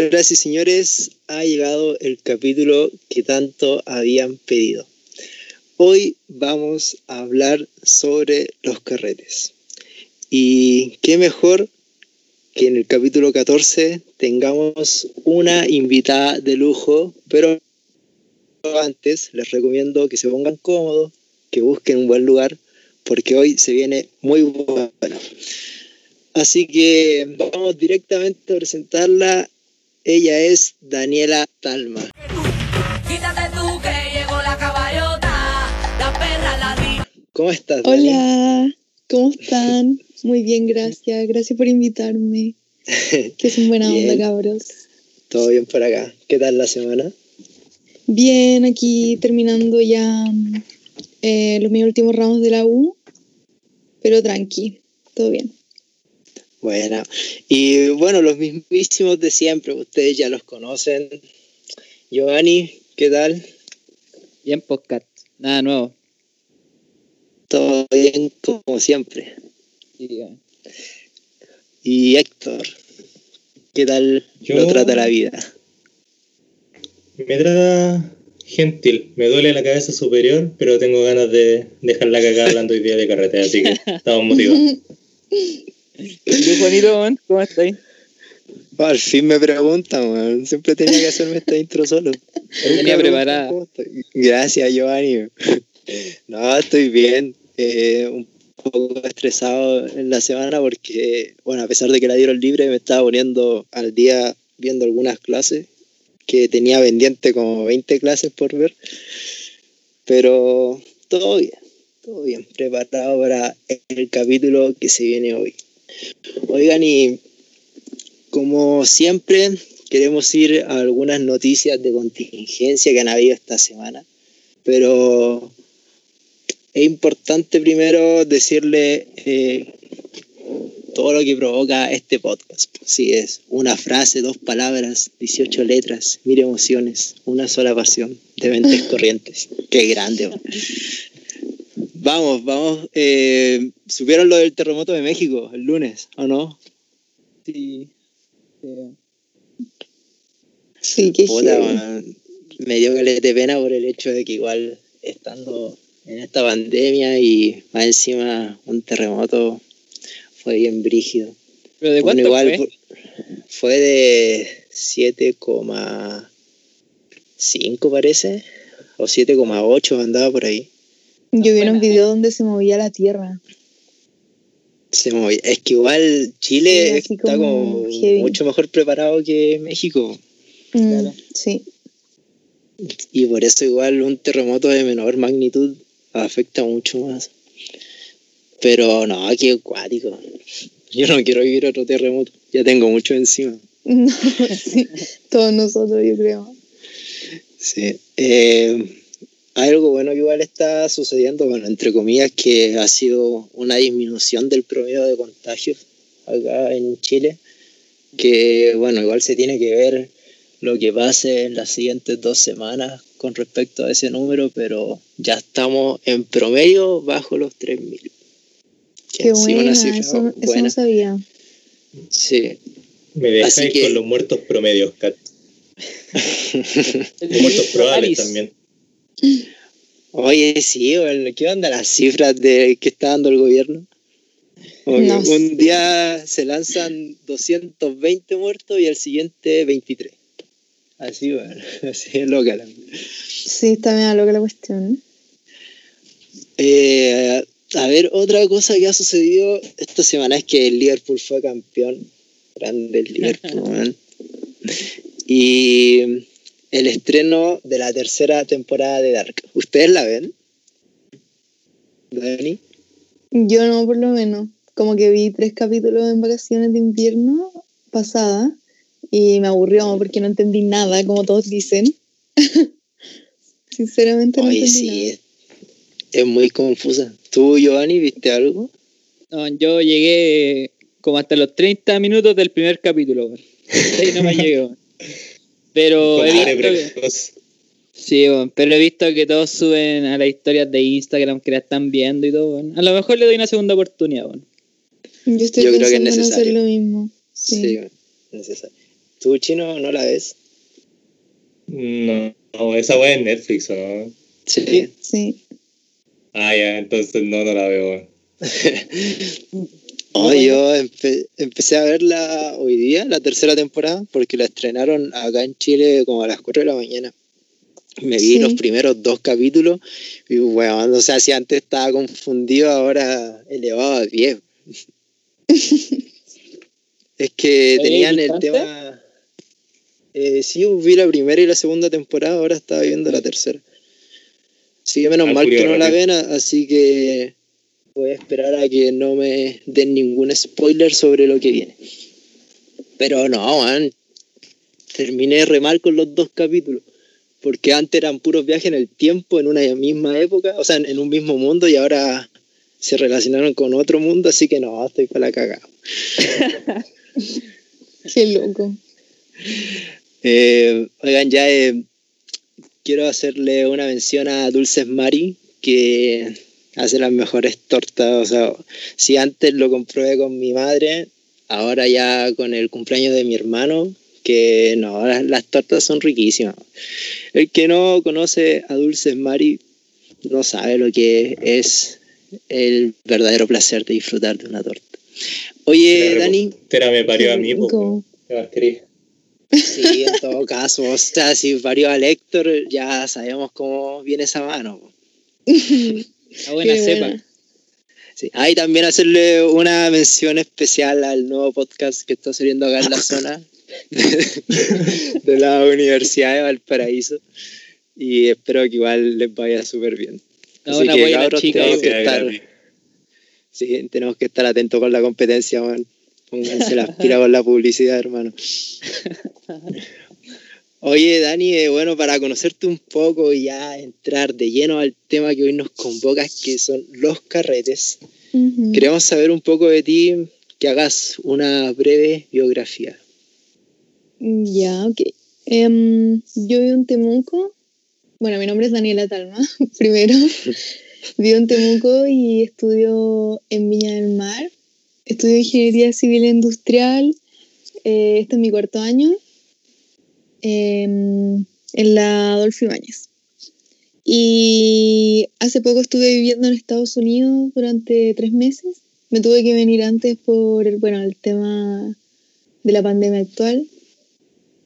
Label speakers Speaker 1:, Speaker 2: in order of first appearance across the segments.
Speaker 1: Señoras señores, ha llegado el capítulo que tanto habían pedido. Hoy vamos a hablar sobre los carretes. Y qué mejor que en el capítulo 14 tengamos una invitada de lujo, pero antes les recomiendo que se pongan cómodos, que busquen un buen lugar, porque hoy se viene muy bueno. Así que vamos directamente a presentarla. Ella es Daniela Talma.
Speaker 2: Quítate tú que llegó la caballota, la perra la di.
Speaker 1: ¿Cómo estás? Dani?
Speaker 3: Hola, ¿cómo están? Muy bien, gracias. Gracias por invitarme. Que son buena onda, cabros.
Speaker 1: Todo bien por acá. ¿Qué tal la semana?
Speaker 3: Bien, aquí terminando ya eh, los mis últimos ramos de la U, pero tranqui, todo bien.
Speaker 1: Bueno, y bueno, los mismísimos de siempre, ustedes ya los conocen. Giovanni, ¿qué tal?
Speaker 4: Bien, podcast. Nada nuevo.
Speaker 1: Todo bien como siempre.
Speaker 4: Sí.
Speaker 1: Y Héctor, ¿qué tal
Speaker 5: Yo-
Speaker 1: lo trata la vida?
Speaker 5: Me trata gentil. Me duele la cabeza superior, pero tengo ganas de dejar la cagada hablando hoy día de carretera, así que estamos motivados.
Speaker 4: ¿Y tú, Juanito? ¿cómo estás?
Speaker 1: Oh, al fin me preguntan, weón. siempre tenía que hacerme esta intro solo.
Speaker 4: tenía preparada.
Speaker 1: Gracias, Giovanni. No, estoy bien. Eh, un poco estresado en la semana porque, bueno, a pesar de que la dieron libre, me estaba poniendo al día viendo algunas clases que tenía pendiente como 20 clases por ver. Pero todo bien, todo bien, preparado para el capítulo que se viene hoy. Oigan, y como siempre, queremos ir a algunas noticias de contingencia que han habido esta semana, pero es importante primero decirle eh, todo lo que provoca este podcast. Si es una frase, dos palabras, 18 letras, mil emociones, una sola pasión, de mentes corrientes. Qué grande. Vamos, vamos. eh, ¿Supieron lo del terremoto de México el lunes o no?
Speaker 4: Sí. sí.
Speaker 3: Sí, qué
Speaker 1: man, me dio caleta pena por el hecho de que igual estando en esta pandemia y más encima un terremoto fue bien brígido.
Speaker 4: ¿Pero de
Speaker 1: Bueno,
Speaker 4: cuánto
Speaker 1: igual
Speaker 4: fue?
Speaker 1: fu- fue de 7,5 parece, o 7,8 andaba por ahí.
Speaker 3: Yo vi un video donde se movía la tierra.
Speaker 1: Se movía. Es que igual Chile
Speaker 3: Sí,
Speaker 1: está
Speaker 3: como
Speaker 1: mucho mejor preparado que México.
Speaker 3: Mm,
Speaker 4: Claro.
Speaker 3: Sí,
Speaker 1: Y por eso igual un terremoto de menor magnitud afecta mucho más. Pero no, qué acuático. Yo no quiero vivir otro terremoto. Ya tengo mucho encima.
Speaker 3: No, sí, todos nosotros, yo creo.
Speaker 1: Sí. Eh, algo bueno que igual está sucediendo, bueno, entre comillas, que ha sido una disminución del promedio de contagios acá en Chile. Que bueno, igual se tiene que ver lo que pase en las siguientes dos semanas con respecto a ese número, pero ya estamos en promedio bajo los 3.000. Que
Speaker 3: Qué buena,
Speaker 1: una cifra
Speaker 3: eso, no sabía.
Speaker 1: Sí.
Speaker 5: Me
Speaker 1: Así
Speaker 5: dejáis
Speaker 1: que-
Speaker 5: con los muertos promedios, Kat. Los muertos probables también.
Speaker 1: Oye, sí, bueno, ¿qué onda las cifras de que está dando el gobierno?
Speaker 3: Sé.
Speaker 1: un día se lanzan 220 muertos y al siguiente 23. Así, bueno, así es loca. la-
Speaker 3: Sí, está bien loca la cuestión.
Speaker 1: Eh, a ver, otra cosa que ha sucedido esta semana es que el Liverpool fue campeón. Grande el Liverpool, man. Y el estreno de la tercera temporada de Dark. ¿Ustedes la ven? Dani.
Speaker 3: Yo no, por lo menos. Como que vi tres capítulos en vacaciones de invierno pasada y me aburrió porque no entendí nada, como todos dicen. Sinceramente no
Speaker 1: Oye,
Speaker 3: entendí
Speaker 1: sí,
Speaker 3: nada.
Speaker 1: es, es muy confusa. ¿Tú, Giovanni, viste algo?
Speaker 4: No, yo llegué como hasta los 30 minutos del primer capítulo. Ahí no me llegué. Pero he visto que, sí, pero he visto que todos suben a las historias de Instagram que la están viendo y todo, weón. A lo mejor le doy una segunda oportunidad, weón.
Speaker 3: Yo estoy
Speaker 1: Yo creo que es
Speaker 3: pensando en hacer
Speaker 1: necesario.
Speaker 3: lo mismo.
Speaker 1: Sí,
Speaker 3: Sí.
Speaker 1: necesario. ¿Tú, chino, no la ves?
Speaker 5: No, no, esa weá es Netflix, ¿o no?
Speaker 1: Sí.
Speaker 3: Sí.
Speaker 5: Ah, ya, entonces no, no la veo.
Speaker 1: Oh, yo empe- empecé a verla hoy día, la tercera temporada, porque la estrenaron acá en Chile como a las 4 de la mañana. Me vi
Speaker 3: Sí.
Speaker 1: los primeros dos capítulos y, bueno, o sea, si antes estaba confundido, ahora elevado a 10. es que tenían el
Speaker 4: ¿viste
Speaker 1: tema... Eh, sí, vi la primera y la segunda temporada, ahora estaba viendo la tercera. Sí, menos
Speaker 5: Ah,
Speaker 1: mal que no la ven, así que voy a esperar a que no me den ningún spoiler sobre lo que viene. Pero no, man, terminé re mal con los dos capítulos, porque antes eran puros viajes en el tiempo, en una misma época, o sea, en, un mismo mundo, y ahora se relacionaron con otro mundo, así que no, estoy para la cagada.
Speaker 3: Qué loco.
Speaker 1: Eh, oigan, ya eh, quiero hacerle una mención a Dulces Mari, que hace las mejores tortas. O sea, si antes lo comprobé con mi madre, ahora ya con el cumpleaños de mi hermano, que no, las, las tortas son riquísimas. El que no conoce a Dulces Mari no sabe lo que es el verdadero placer de disfrutar de una torta. Oye,
Speaker 5: La
Speaker 1: Dani,
Speaker 5: repostera me parió a mí.
Speaker 1: Sí, en todo caso, o sea, si varió a Héctor, ya sabemos cómo viene esa mano.
Speaker 4: Una buena
Speaker 3: Qué
Speaker 4: cepa.
Speaker 3: buena.
Speaker 1: Sí. Ah, y también hacerle una mención especial al nuevo podcast que está saliendo acá en la zona de la Universidad de Valparaíso. Y espero que igual les vaya súper bien.
Speaker 4: No,
Speaker 1: Así
Speaker 4: una
Speaker 1: que, cabros,
Speaker 4: chica,
Speaker 1: tenemos que estar, sí, tenemos que estar atentos con la competencia, man. Pónganse las pilas con la publicidad, hermano. Oye, Dani, eh, bueno, para conocerte un poco y ya entrar de lleno al tema que hoy nos convoca, que son los carretes,
Speaker 3: Ujú.
Speaker 1: queremos saber un poco de ti, que hagas una breve biografía.
Speaker 3: Ya, ok. Em, yo vivo en Temuco. Bueno, mi nombre es Daniela Talma, primero. vivo en Temuco y estudio en Viña del Mar. Estudio Ingeniería Civil e Industrial. Eh, este es mi cuarto año. Em, en la Adolfo Ibáñez. Y hace poco estuve viviendo en Estados Unidos durante tres meses. Me tuve que venir antes por bueno, el tema de la pandemia actual.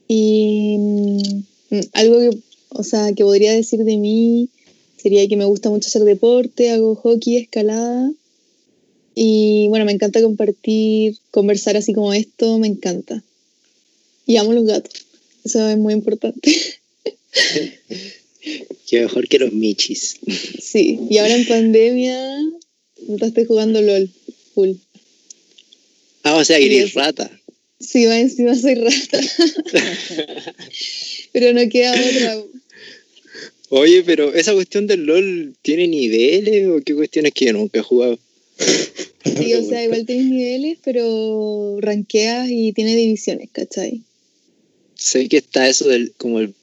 Speaker 3: Y mm, algo que, o sea, que podría decir de mí sería que me gusta mucho hacer deporte, hago hockey, escalada. Y bueno, me encanta compartir, conversar así como esto, me encanta. Y amo los gatos. Eso es muy importante.
Speaker 1: Que mejor que los michis.
Speaker 3: Sí, y ahora en pandemia, no estoy jugando LOL, full.
Speaker 1: Ah, o sea, que eres rata.
Speaker 3: Sí, va encima soy rata. Pero no queda otra.
Speaker 1: Oye, pero esa cuestión del LOL tiene niveles o qué cuestión es que yo nunca he jugado.
Speaker 3: Sí, o sea, igual tienes niveles, pero ranqueas y tiene divisiones, ¿cachai?
Speaker 1: Sé que está eso del como el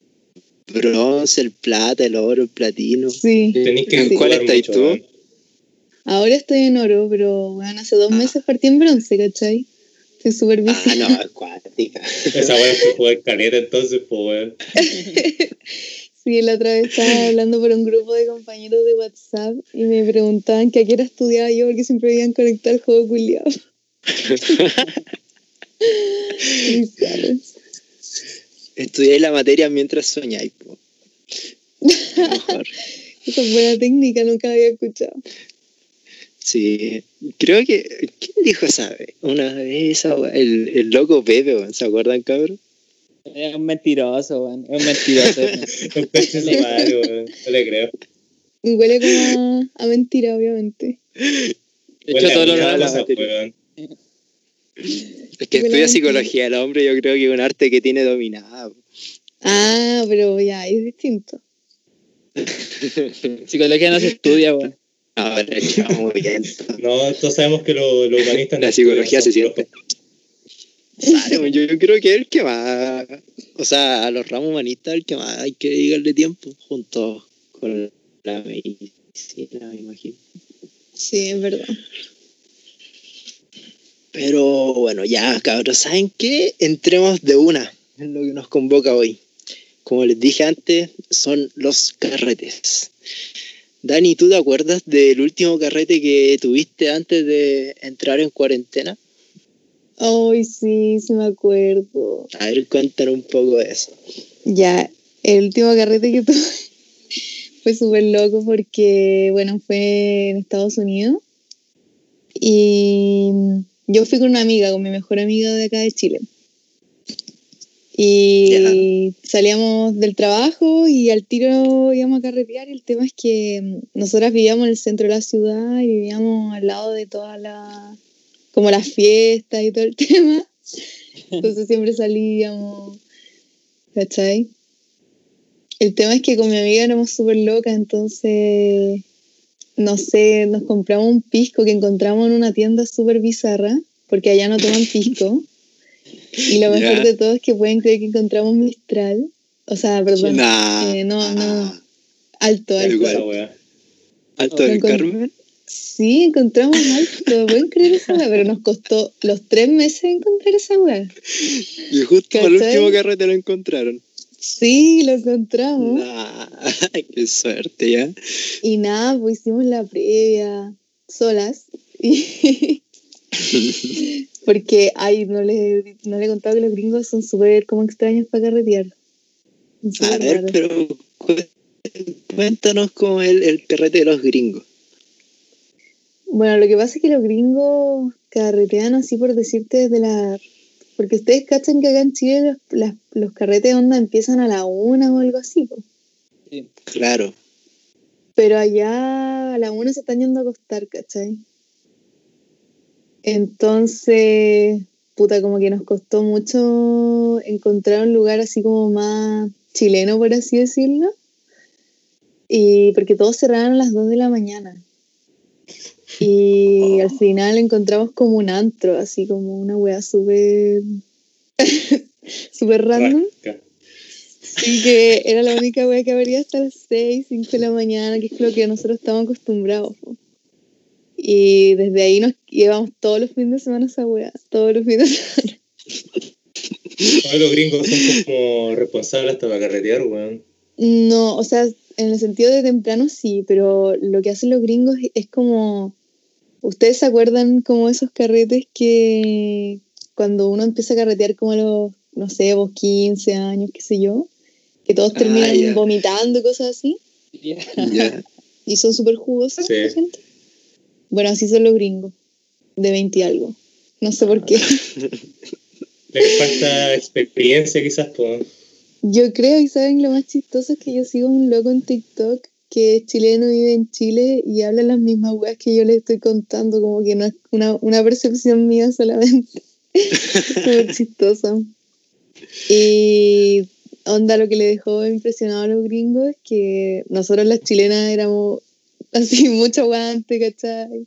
Speaker 1: bronce, el plata, el oro, el platino.
Speaker 3: Sí.
Speaker 5: Tenés que
Speaker 3: Sí.
Speaker 1: ¿Cuál estás
Speaker 5: mucho,
Speaker 1: tú?
Speaker 5: weón.
Speaker 3: Ahora estoy en oro, pero bueno, hace dos
Speaker 1: Ah.
Speaker 3: meses partí en bronce, ¿cachai? Estoy súper bici.
Speaker 1: Ah, no, es cuántica.
Speaker 5: Esa weá fue jugar caleta entonces, pues weón.
Speaker 3: Sí, la otra vez estaba hablando por un grupo de compañeros de WhatsApp y me preguntaban que a qué hora estudiaba yo porque siempre habían conectado el juego culiado.
Speaker 1: Estudiáis la materia mientras soñáis. po. Mejor.
Speaker 3: Esa fue la técnica, nunca la había escuchado.
Speaker 1: Sí, creo que. ¿Quién dijo esa vez? Una vez el, el loco Pepe, weón, ¿se acuerdan, cabrón?
Speaker 4: Es un mentiroso, weón. Es un mentiroso.
Speaker 5: Un. No le creo.
Speaker 3: Huele como a, a mentira, obviamente.
Speaker 4: De
Speaker 5: Huele
Speaker 4: hecho,
Speaker 5: a
Speaker 4: todos los
Speaker 1: Es que estudia psicología el hombre, yo creo que es un arte que tiene dominado.
Speaker 3: Ah, pero ya, es distinto.
Speaker 4: Psicología no se estudia, weón.
Speaker 1: No, muy bien.
Speaker 5: No, todos sabemos que lo- los humanistas no
Speaker 1: La psicología se siente. Claro, yo, yo creo que es el que más. o sea, a los ramos humanistas el que más hay que dedicarle tiempo, junto con la medicina, me imagino.
Speaker 3: Sí, es verdad.
Speaker 1: Pero bueno, ya cabros, ¿saben qué? Entremos de una en lo que nos convoca hoy. Como les dije antes, son los carretes. Dani, ¿tú te acuerdas del último carrete que tuviste antes de entrar en cuarentena?
Speaker 3: Ay, sí, sí me acuerdo.
Speaker 1: A ver, cuéntanos un poco de eso.
Speaker 3: Ya, el último carrete que tuve fue súper loco porque, bueno, fue en Estados Unidos. Y yo fui con una amiga, con mi mejor amiga de acá de Chile. Y salíamos del trabajo y al tiro íbamos a carretear. Y el tema es que mm, nosotras vivíamos en el centro de la ciudad y vivíamos al lado de todas las, como las fiestas y todo el tema. Entonces siempre salíamos, ¿cachai? El tema es que con mi amiga éramos súper locas, entonces, no sé, nos compramos un pisco que encontramos en una tienda súper bizarra, porque allá no toman pisco. Y lo mejor de todo es que pueden creer que encontramos Mistral. O sea, perdón.
Speaker 1: Nah.
Speaker 3: eh, no, no. Alto, alto.
Speaker 1: Igual. Alto del Carmen.
Speaker 3: Sí, encontramos alto. Pueden creer esa weá, pero nos costó los tres meses encontrar esa weá.
Speaker 1: Y justo al último carrete lo encontraron.
Speaker 3: Sí, lo encontramos.
Speaker 1: Nah, qué suerte, ya.
Speaker 3: Y nada, pues hicimos la previa solas. Y porque, ay, no le, no le he contado que los gringos son súper como extraños para carretear.
Speaker 1: A ver,
Speaker 3: raros.
Speaker 1: pero cu- cuéntanos cómo es el, el carrete de los gringos.
Speaker 3: Bueno, lo que pasa es que los gringos carretean así por decirte desde la... Porque ustedes cachan que acá en Chile los, las- los carretes de onda empiezan a la una o algo así. po.
Speaker 1: Claro.
Speaker 3: Pero allá a la una se están yendo a acostar, ¿cachai? Entonces, puta, como que nos costó mucho encontrar un lugar así como más chileno, por así decirlo. Y porque todos cerraron a las 2 de la mañana. Y al final encontramos como un antro, así como una wea súper. súper random.
Speaker 5: Rasca.
Speaker 3: Sí, que era la única wea que habría hasta las 6, 5 de la mañana, que es lo que nosotros estamos acostumbrados. po. Y desde ahí nos llevamos todos los fines de semana esa wea, todos los fines de semana.
Speaker 5: Todos los gringos son como responsables hasta para carretear, weón.
Speaker 3: No, o sea, en el sentido de temprano sí, pero lo que hacen los gringos es como. ¿Ustedes se acuerdan como esos carretes que cuando uno empieza a carretear como a los, no sé, vos 15 años, qué sé yo, que todos
Speaker 1: Ah,
Speaker 3: terminan vomitando y cosas así?
Speaker 4: Ya.
Speaker 3: Y son súper jugosos
Speaker 5: Sí.
Speaker 3: la gente. Bueno, así son los gringos, de 20 y algo. No sé por qué.
Speaker 5: Les falta experiencia quizás, pues.
Speaker 3: Yo creo, y saben, lo más chistoso es que yo sigo un loco en TikTok que es chileno, vive en Chile y habla las mismas weas que yo le estoy contando, como que no es una, una percepción mía solamente. Súper chistoso. Y onda, lo que le dejó impresionado a los gringos es que nosotros las chilenas éramos así mucho aguante, ¿cachai?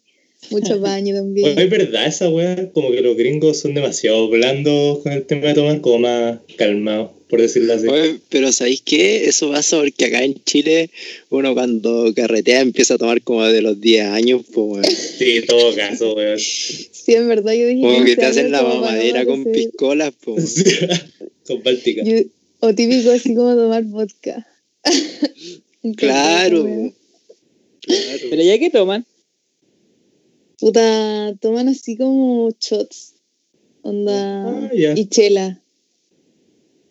Speaker 3: Mucho baño también.
Speaker 5: Bueno, es verdad esa weá, como que los gringos son demasiado blandos con el tema de tomar, como más calmados, por decirlo así.
Speaker 1: Oye, pero ¿sabéis qué? Eso pasa porque acá en Chile uno cuando carretea empieza a tomar como de los 10 años, pues weón.
Speaker 5: Sí, en todo caso, weón.
Speaker 3: Sí, en verdad yo dije...
Speaker 1: como que
Speaker 3: 15
Speaker 1: te hacen la mamadera con piscolas, pues
Speaker 5: con Báltica.
Speaker 3: Yo- o típico así como tomar vodka.
Speaker 1: Claro.
Speaker 4: Pero ya que toman,
Speaker 3: Puta, toman así como shots. Onda.
Speaker 5: Ah.
Speaker 3: Y chela.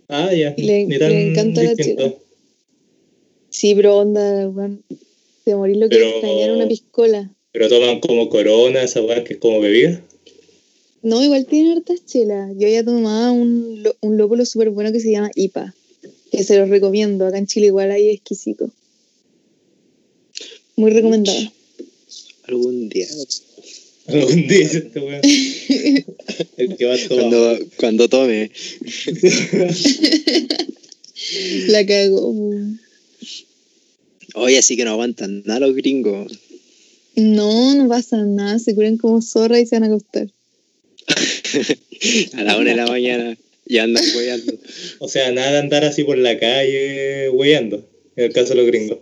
Speaker 5: Ah, ya.
Speaker 3: Le- le encanta la chela. Sí, pero onda, weón. De morir lo que
Speaker 5: Pero-
Speaker 3: extrañar una piscola.
Speaker 5: Pero toman como corona, esa weá que es como bebida.
Speaker 3: No, igual tienen hartas chelas. Yo ya tomaba un, lo- un lópulo súper bueno que se llama IPA. Que se los recomiendo. Acá en Chile igual hay exquisito. Muy recomendado.
Speaker 1: Algún día.
Speaker 5: El que va a tomar.
Speaker 1: Cuando, cuando tome.
Speaker 3: La cagó. weón.
Speaker 1: Oye, así que no aguantan nada los gringos.
Speaker 3: No, no pasa nada. Se curan como zorra y se van a acostar.
Speaker 1: A la una de la mañana. y andan weyando.
Speaker 5: O sea, nada de andar así por la calle weyando, en el caso de los gringos.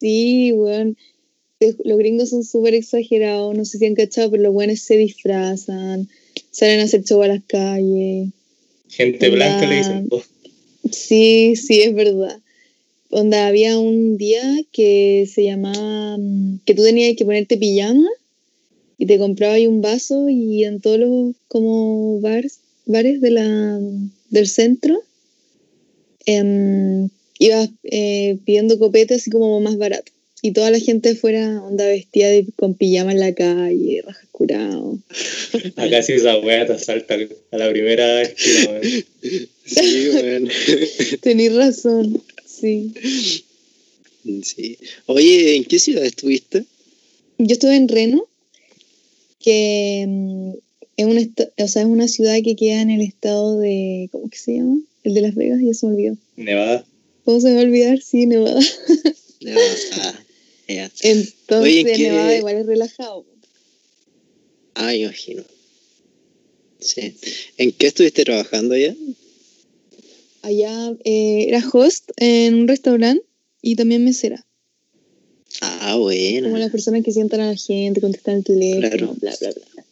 Speaker 3: Sí, weón. Te- Los gringos son súper exagerados, no sé si han cachado, pero los buenos se disfrazan, salen a hacer show a las calles.
Speaker 5: Gente
Speaker 3: Hola.
Speaker 5: blanca le dicen. po.
Speaker 3: Sí, sí, es verdad. Onda, había un día que se llamaba, mm, que tú tenías que ponerte pijama y te comprabas ahí un vaso y en todos los como bars, bares de la, del centro em, ibas eh, pidiendo copete así como más barato. Y toda la gente fuera onda vestida de- con pijama en la calle, rajas curado.
Speaker 5: Acá sí esa wea te asalta a la primera esquina, weón.
Speaker 1: Sí, weón.
Speaker 3: Tenís razón, sí.
Speaker 1: Sí. Oye, ¿en qué ciudad estuviste?
Speaker 3: Yo estuve en Reno, que mm, es, un esta- o sea, es una ciudad que queda en el estado de, ¿cómo que se llama? El de Las Vegas, ya se me olvidó.
Speaker 5: Nevada.
Speaker 3: ¿Cómo se me va a olvidar? Sí, Nevada.
Speaker 1: Ah, ya.
Speaker 3: Entonces,
Speaker 1: Oye, ¿qué-
Speaker 3: Nevada igual es relajado.
Speaker 1: Ah, me imagino. Sí. ¿En qué estuviste trabajando allá?
Speaker 3: Allá eh, era host en un restaurante y también mesera.
Speaker 1: Ah,
Speaker 3: Como
Speaker 1: buena.
Speaker 3: las personas que sientan a la gente, contestan el teléfono,
Speaker 1: Claro.
Speaker 3: bla, bla, bla.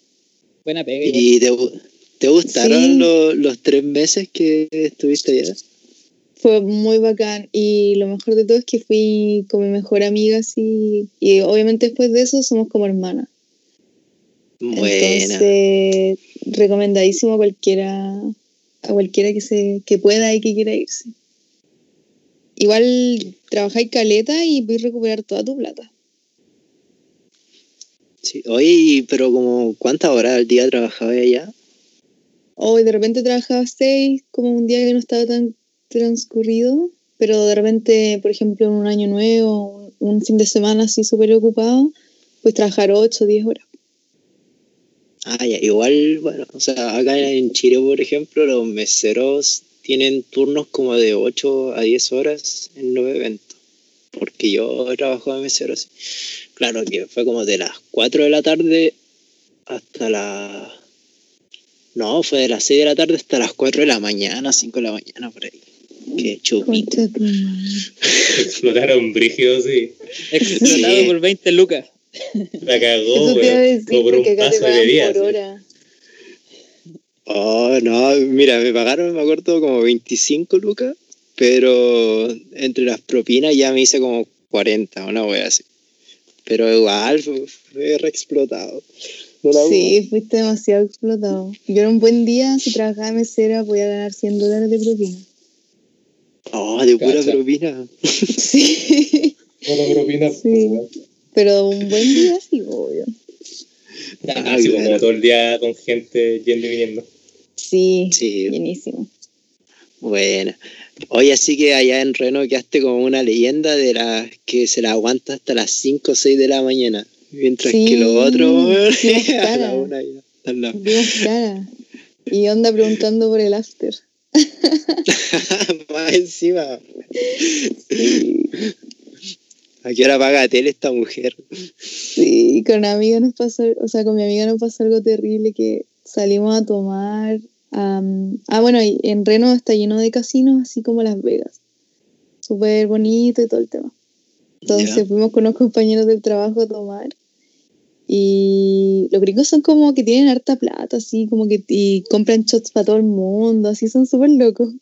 Speaker 4: Buena pega.
Speaker 1: ¿Y te, gu- te gustaron
Speaker 3: Sí.
Speaker 1: lo- los tres meses que estuviste allá?
Speaker 3: Fue muy bacán y lo mejor de todo es que fui con mi mejor amiga así y obviamente después de eso somos como hermanas.
Speaker 1: Buena.
Speaker 3: Entonces, recomendadísimo a cualquiera, a cualquiera que se, que pueda y que quiera irse. Igual trabajáis caleta y podéis recuperar toda tu plata.
Speaker 1: Sí. Oye, pero como ¿cuántas horas al día trabajabas allá?
Speaker 3: O de repente trabajaba seis, como un día que no estaba tan transcurrido, pero de repente, por ejemplo, en un año nuevo, un, fin de semana así súper ocupado, pues trabajar ocho, diez horas.
Speaker 1: Ah, ya, igual, bueno, o sea, acá en Chile, por ejemplo, los meseros tienen turnos como de 8 a 10 horas en los eventos. Porque yo he de mesero así. Claro que fue como de las 4 de la tarde hasta la... No, fue de las 6 de la tarde hasta las 4 de la mañana, 5 de la mañana, por ahí. Qué chupito.
Speaker 5: Explotaron brígidos, sí.
Speaker 4: Explotado
Speaker 1: Sí.
Speaker 4: por 20 lucas.
Speaker 5: La cagó, Como por un paso de día.
Speaker 3: por
Speaker 5: sí.
Speaker 3: hora.
Speaker 1: Oh, no, mira, me pagaron, me acuerdo, como 25 lucas, pero entre las propinas ya me hice como 40, una wea así. Pero igual, fue, re explotado. No
Speaker 3: Sí, fuiste demasiado explotado. Yo era un buen día, si trabajaba de mesera, podía ganar 100 dólares de propina.
Speaker 1: Oh, de pura
Speaker 4: Cacha.
Speaker 1: propina.
Speaker 3: Sí,
Speaker 5: Bueno, propina,
Speaker 3: Sí. pero un buen día sí, obvio.
Speaker 5: Ah, Así como todo el día con gente yendo y viniendo.
Speaker 3: Sí,
Speaker 1: Sí.
Speaker 3: bienísimo.
Speaker 1: Buena. Oye, así que allá en Reno quedaste como una leyenda de las que se la aguanta hasta las 5 o 6 de la mañana. Mientras
Speaker 3: Sí,
Speaker 1: que los otros,
Speaker 3: sí,
Speaker 1: a la una ya están la-
Speaker 3: Dimos cara. Y onda preguntando por el after.
Speaker 1: Más encima.
Speaker 3: Sí,
Speaker 1: ¿A qué hora paga tele esta mujer?
Speaker 3: sí, con una amiga nos pasó, o sea, con mi amiga nos pasó algo terrible que salimos a tomar. ah, bueno, en Reno está lleno de casinos, así como Las Vegas. Súper bonito y todo el tema. Entonces fuimos con unos compañeros del trabajo a tomar. Y los gringos son como que tienen harta plata, así como que y compran shots para todo el mundo, así son súper locos.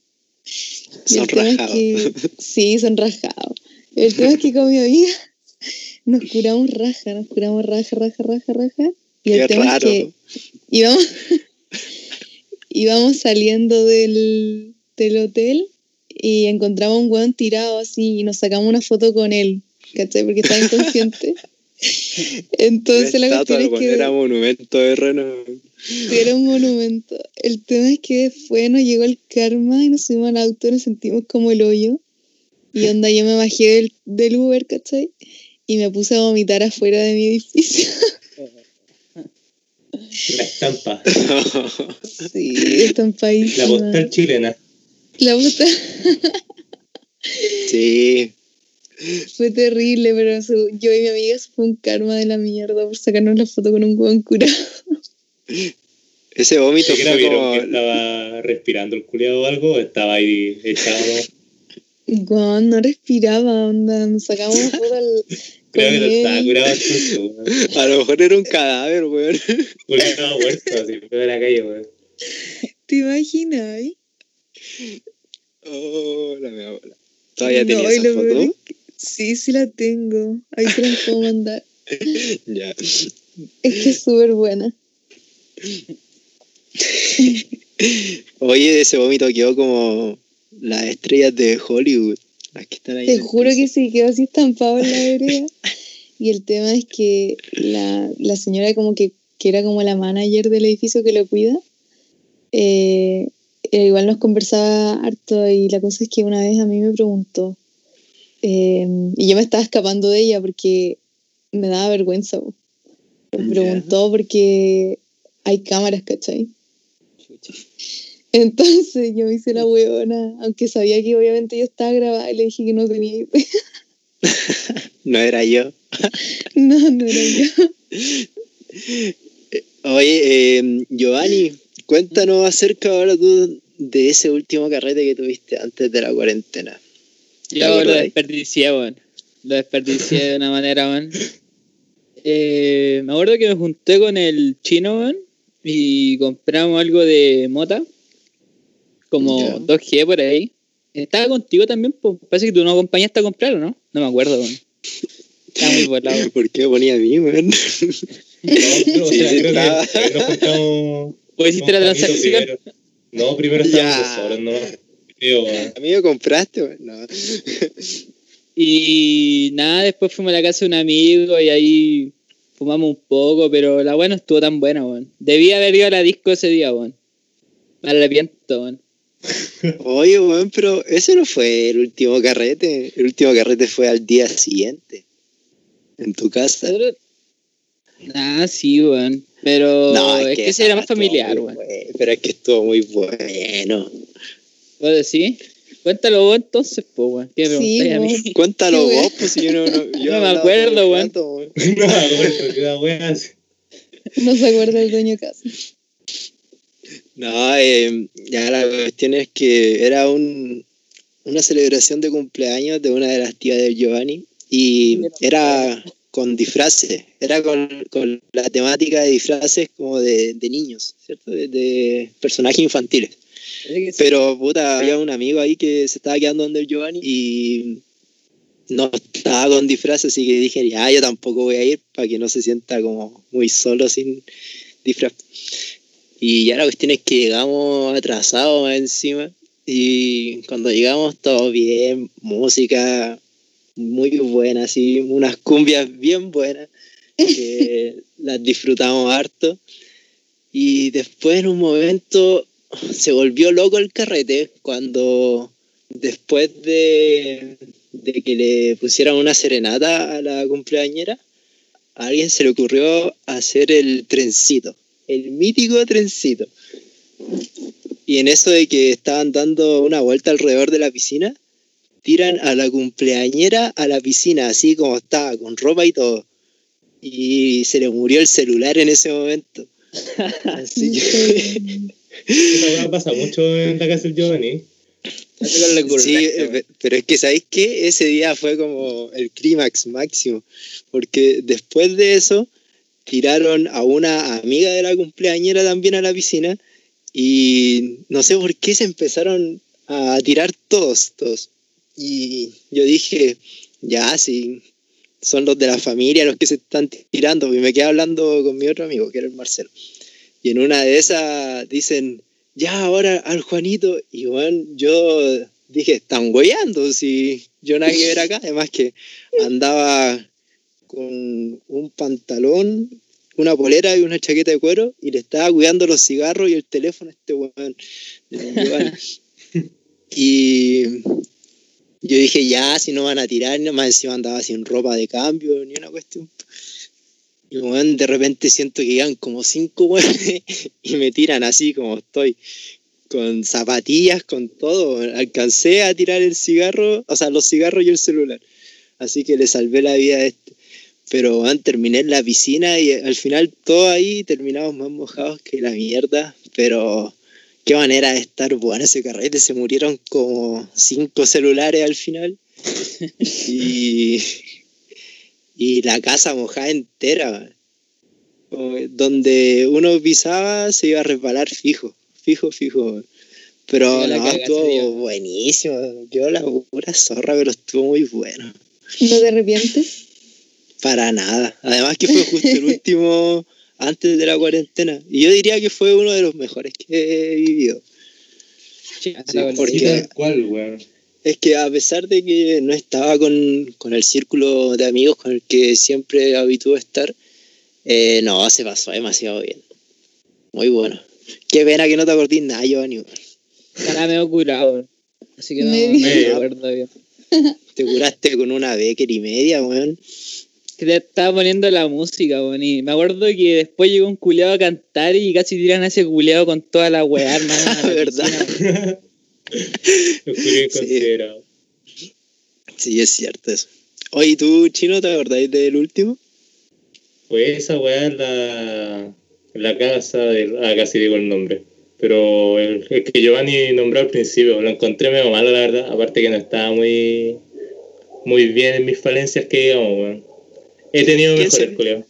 Speaker 3: Y
Speaker 1: Son
Speaker 3: el tema es
Speaker 1: rajados.
Speaker 3: que- sí, son rajados. El tema es que con mi amiga nos curamos raja, nos curamos raja, raja, raja, raja. Y el
Speaker 1: Qué
Speaker 3: tema
Speaker 1: raro.
Speaker 3: es que íbamos, íbamos saliendo del, del hotel y encontramos un weón tirado así y nos sacamos una foto con él, ¿cachai? Porque estaba inconsciente. Entonces la cuestión es que
Speaker 1: era monumento de Reno.
Speaker 3: Era un monumento. El tema es que después nos llegó el karma y nos subimos al auto y nos sentimos como el hoyo. Y onda, yo me bajé del, del Uber, ¿cachai? Y me puse a vomitar afuera de mi edificio.
Speaker 5: La estampa.
Speaker 3: Sí, estampadísima.
Speaker 5: La postal chilena.
Speaker 3: La puta.
Speaker 1: sí.
Speaker 3: Fue terrible, pero su- yo y mi amiga fue un karma de la mierda por sacarnos la foto con un hueón curado.
Speaker 1: Ese vómito
Speaker 5: ¿Qué
Speaker 1: fue
Speaker 5: vieron
Speaker 1: como...
Speaker 5: que estaba respirando el culiado o algo? ¿O estaba ahí echado?
Speaker 3: Weón, no respiraba, onda. Nos sacamos una foto al.
Speaker 5: Creo que no estaba curado el.
Speaker 1: A lo mejor era un cadáver, weón.
Speaker 5: Culiado estaba muerto, así, en la calle, weón.
Speaker 3: ¿Te imaginas? eh?
Speaker 1: Oh, la mea bola. ¿Todavía
Speaker 3: No,
Speaker 1: tenía esa foto?
Speaker 3: es que- Sí, sí la tengo. Ahí te la puedo mandar.
Speaker 1: Ya.
Speaker 3: Es que es súper buena.
Speaker 1: Oye, ese vómito quedó como las estrellas de Hollywood. Las que están ahí.
Speaker 3: Te juro
Speaker 1: piso.
Speaker 3: que se quedó así estampado en la vereda. Y el tema es que la, la señora como que, que era como la manager del edificio que lo cuida, eh, eh, igual nos conversaba harto y la cosa es que una vez a mí me preguntó, eh, y yo me estaba escapando de ella porque me daba vergüenza. Me preguntó porque hay cámaras, ¿cachai? Entonces yo me hice la huevona, aunque sabía que obviamente yo estaba grabada y le dije que no tenía IP.
Speaker 1: No era yo.
Speaker 3: No, no era yo.
Speaker 1: Oye, eh, Giovanni, cuéntanos acerca ahora tú de ese último carrete que tuviste antes de la cuarentena. ¿Te
Speaker 4: Yo lo desperdicié, weón. Lo desperdicié de una manera, weón. Eh, me acuerdo que me junté con el chino, weón, y compramos algo de mota, como
Speaker 1: Ya.
Speaker 4: 2G por ahí. Estaba contigo también, pues. Parece que tú no acompañaste a comprar, ¿o no? No me acuerdo, weón. Está muy volado.
Speaker 1: ¿Por qué me ponía a mí, weón?
Speaker 5: No,
Speaker 1: Sí, estaba.
Speaker 5: nos juntamos.
Speaker 4: Pues hiciste la transacción.
Speaker 5: primero. No, primero estábamos solos, no. Creo, weón.
Speaker 1: A mí me compraste, weón. No.
Speaker 4: Y nada, después fuimos a la casa de un amigo y ahí fumamos un poco, pero la buena no estuvo tan buena, weón. Debía haber ido a la disco ese día, weón. Me arrepiento, weón.
Speaker 1: Oye, weón, pero ese no fue el último carrete. El último carrete fue al día siguiente. En tu casa.
Speaker 4: Ah, sí, weón. Pero
Speaker 1: No,
Speaker 4: es que ese era más familiar, weón.
Speaker 1: Pero es que estuvo muy bueno.
Speaker 4: ¿Vos decís? Cuéntalo vos entonces, pues, weón. ¿Qué me
Speaker 3: Sí,
Speaker 4: preguntáis a mí?
Speaker 1: Cuéntalo
Speaker 3: Sí,
Speaker 1: vos, pues si yo no, no, yo
Speaker 4: No me acuerdo, weón.
Speaker 5: No, weón, que la.
Speaker 3: No se acuerda el dueño de casa.
Speaker 1: No, eh, ya la cuestión es que era un, una celebración de cumpleaños de una de las tías del Giovanni y era con disfraces, era con, con la temática de disfraces como de, de niños, ¿cierto? De, de personajes infantiles. Pero puta, había un amigo ahí que se estaba quedando donde el Giovanni y no estaba con disfraz, así que dije, ya, yo tampoco voy a ir para que no se sienta como muy solo sin disfraz. Y ya la cuestión es que llegamos atrasados encima y cuando llegamos todo bien, música muy buena, así, unas cumbias bien buenas que las disfrutamos harto. Y después en un momento se volvió loco el carrete cuando después de, de que le pusieran una serenata a la cumpleañera, a alguien se le ocurrió hacer el trencito, el mítico trencito. Y en eso de que estaban dando una vuelta alrededor de la piscina, tiran a la cumpleañera a la piscina, así como estaba, con ropa y todo. Y se le murió el celular en ese momento. Así que...
Speaker 5: Esa pasa mucho en la casa del Giovanni.
Speaker 1: Sí, eh, pe- pero es que ¿sabéis qué? Ese día fue como el clímax máximo, porque después de eso tiraron a una amiga de la cumpleañera también a la piscina y no sé por qué se empezaron a tirar todos, todos. Y yo dije, ya, sí, son los de la familia los que se están tirando, y me quedé hablando con mi otro amigo, que era el Marcelo. Y en una de esas dicen, ya ahora al Juanito. Y bueno, yo dije, están hueando, si yo nada que ver acá. Además que andaba con un pantalón, una polera y una chaqueta de cuero y le estaba cuidando los cigarros y el teléfono a este weón. Y yo dije, ya, si no van a tirar, más encima andaba sin ropa de cambio, ni una cuestión. Y weón, de repente siento que llegan como cinco weones y me tiran así como estoy, con zapatillas, con todo. Alcancé a tirar el cigarro, o sea, los cigarros y el celular. Así que le salvé la vida a este. Pero weón, terminé en la piscina y al final todo ahí terminamos más mojados que la mierda. Pero qué manera de estar bueno ese carrete. Se murieron como cinco celulares al final. y, y la casa mojada entera. Donde uno pisaba se iba a resbalar fijo, fijo, fijo. Pero no, estuvo buenísimo. Yo la pura zorra, pero estuvo muy bueno.
Speaker 3: ¿No te arrepientes?
Speaker 1: Para nada. Además que fue justo el último antes de la cuarentena. Y yo diría que fue uno de los mejores que he vivido.
Speaker 4: Sí,
Speaker 1: porque-
Speaker 5: cual, weón.
Speaker 1: Es que a pesar de que no estaba con, con el círculo de amigos con el que siempre habitúo estar, eh, no, se pasó demasiado bien. Muy bueno. Qué pena que no te acordís nada, Giovanni. weón.
Speaker 4: Estará medio curado. Así que no, me acuerdo bien.
Speaker 1: Te curaste con una Becker y media, weón.
Speaker 4: Que te estaba poniendo la música, weón. Y me acuerdo que después llegó un culeado a cantar y casi tiran a ese culeado con toda la weá, hermano.
Speaker 1: ¿Verdad?
Speaker 5: Lo.
Speaker 1: Sí, es cierto eso. Oye, ¿y tú, Chino, te acordáis del último?
Speaker 5: Pues esa weá es la, la casa de. Ah, casi digo el nombre. Pero el, el que Giovanni nombró al principio, lo encontré medio malo, la verdad. Aparte que no estaba muy. Muy bien en mis falencias, que digamos, weón. He tenido
Speaker 1: ¿Qué
Speaker 5: mejores,
Speaker 1: se-
Speaker 5: culiao.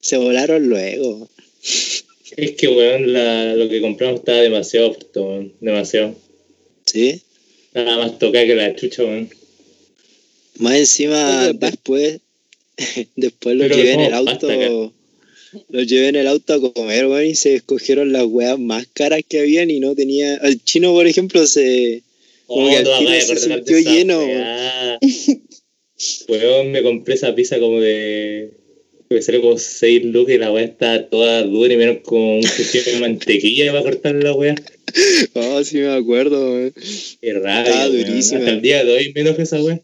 Speaker 1: Se volaron luego.
Speaker 5: Es que, weón, la, lo que compramos estaba demasiado weón. Demasiado.
Speaker 1: ¿Sí?
Speaker 5: Nada más tocar que la chucha, weón.
Speaker 1: Más encima, después, después lo
Speaker 5: Pero
Speaker 1: llevé en el auto. Lo llevé en el auto a comer, weón, y se escogieron las weas más caras que habían y no tenía. El chino, por ejemplo, se. Como que al
Speaker 5: Oh,
Speaker 1: tiro
Speaker 5: hagas
Speaker 1: se sintió lleno.
Speaker 5: Weón, me compré esa pizza como de. Me salió como 6 lucas y la weá está toda dura y menos como un cuchillo de mantequilla para cortar la weá.
Speaker 1: Oh, sí me acuerdo, weón.
Speaker 5: Qué rabia.
Speaker 1: Ah,
Speaker 5: weón.
Speaker 1: durísima.
Speaker 5: Hasta el día de hoy menos esa weá.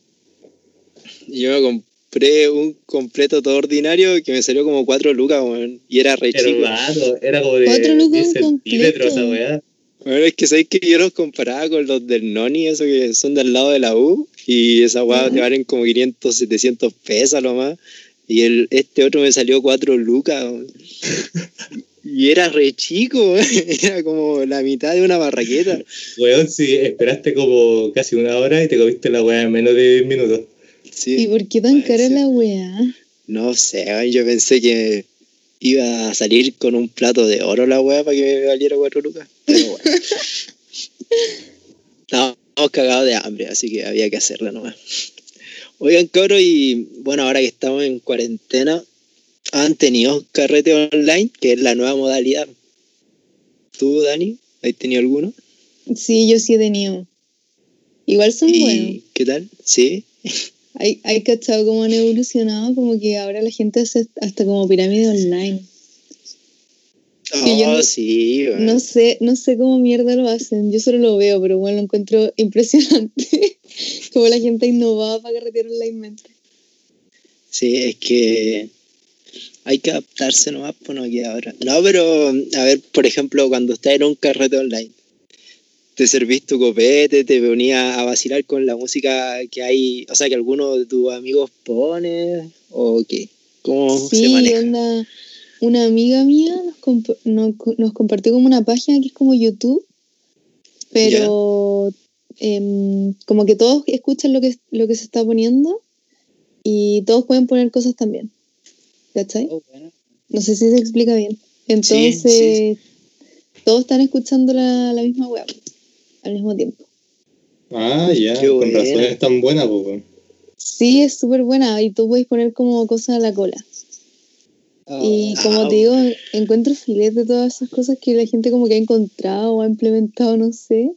Speaker 1: Y Yo me compré un completo todo ordinario que me salió como 4 lucas, weón. Y era re chico.
Speaker 5: Hermano, era como de
Speaker 3: Cuatro lucas
Speaker 5: 10
Speaker 3: un
Speaker 5: centímetros esa weá.
Speaker 1: Bueno, es que sabéis que yo los comparaba con los del Noni, esos que son del lado de la U, y esa weá te valen como 500, 700 pesos a lo más. Y el, este otro me salió 4 lucas. Y era re chico, era como la mitad de una barraqueta.
Speaker 5: Weón, si esperaste como casi una hora y te comiste la weá en menos de 10 minutos.
Speaker 1: Sí.
Speaker 3: ¿Y por qué tan cara la weá?
Speaker 1: No sé, yo pensé que iba a salir con un plato de oro la weá para que me valiera 4 lucas. Pero bueno. Estábamos cagados de hambre, así que había que hacerla nomás. Oigan, cabros, y bueno, ahora que estamos en cuarentena, ¿han tenido carrete online? Que es la nueva modalidad. ¿Tú, Dani? ¿Has tenido alguno?
Speaker 3: Sí, yo sí he tenido. Igual son
Speaker 1: ¿Y
Speaker 3: buenos.
Speaker 1: qué tal? ¿Sí?
Speaker 3: Hay, hay cachado cómo han evolucionado, como que ahora la gente hace hasta como pirámide online. Yo
Speaker 1: Oh,
Speaker 3: no-
Speaker 1: sí, weón.
Speaker 3: No sé, no sé cómo mierda lo hacen. Yo solo lo veo, pero bueno, lo encuentro impresionante. como la gente ha innovado para carretear onlinemente.
Speaker 1: Sí, es que hay que adaptarse nomás, pues no queda ahora. No, pero a ver, por ejemplo, cuando estás en un carrete online, te servís tu copete, te ponías a vacilar con la música que hay, o sea, que alguno de tus amigos pone, o qué, cómo se
Speaker 3: Sí,
Speaker 1: maneja.
Speaker 3: onda, una amiga mía nos, comp- no- nos compartió como una página que es como YouTube, pero em, como que todos escuchan lo que, lo que se está poniendo y todos pueden poner cosas también. ¿Cachai?
Speaker 4: Oh, bueno.
Speaker 3: No sé si se explica bien. Entonces, todos están escuchando la, la misma web al mismo tiempo.
Speaker 5: Ah, ya,
Speaker 1: Qué
Speaker 5: con
Speaker 1: buena.
Speaker 5: razón es tan buena, pues.
Speaker 3: Sí, es súper buena y tú puedes poner como cosas a la cola. Y
Speaker 1: Ah,
Speaker 3: como te digo, encuentro filete de todas esas cosas que la gente como que ha encontrado o ha implementado, no sé.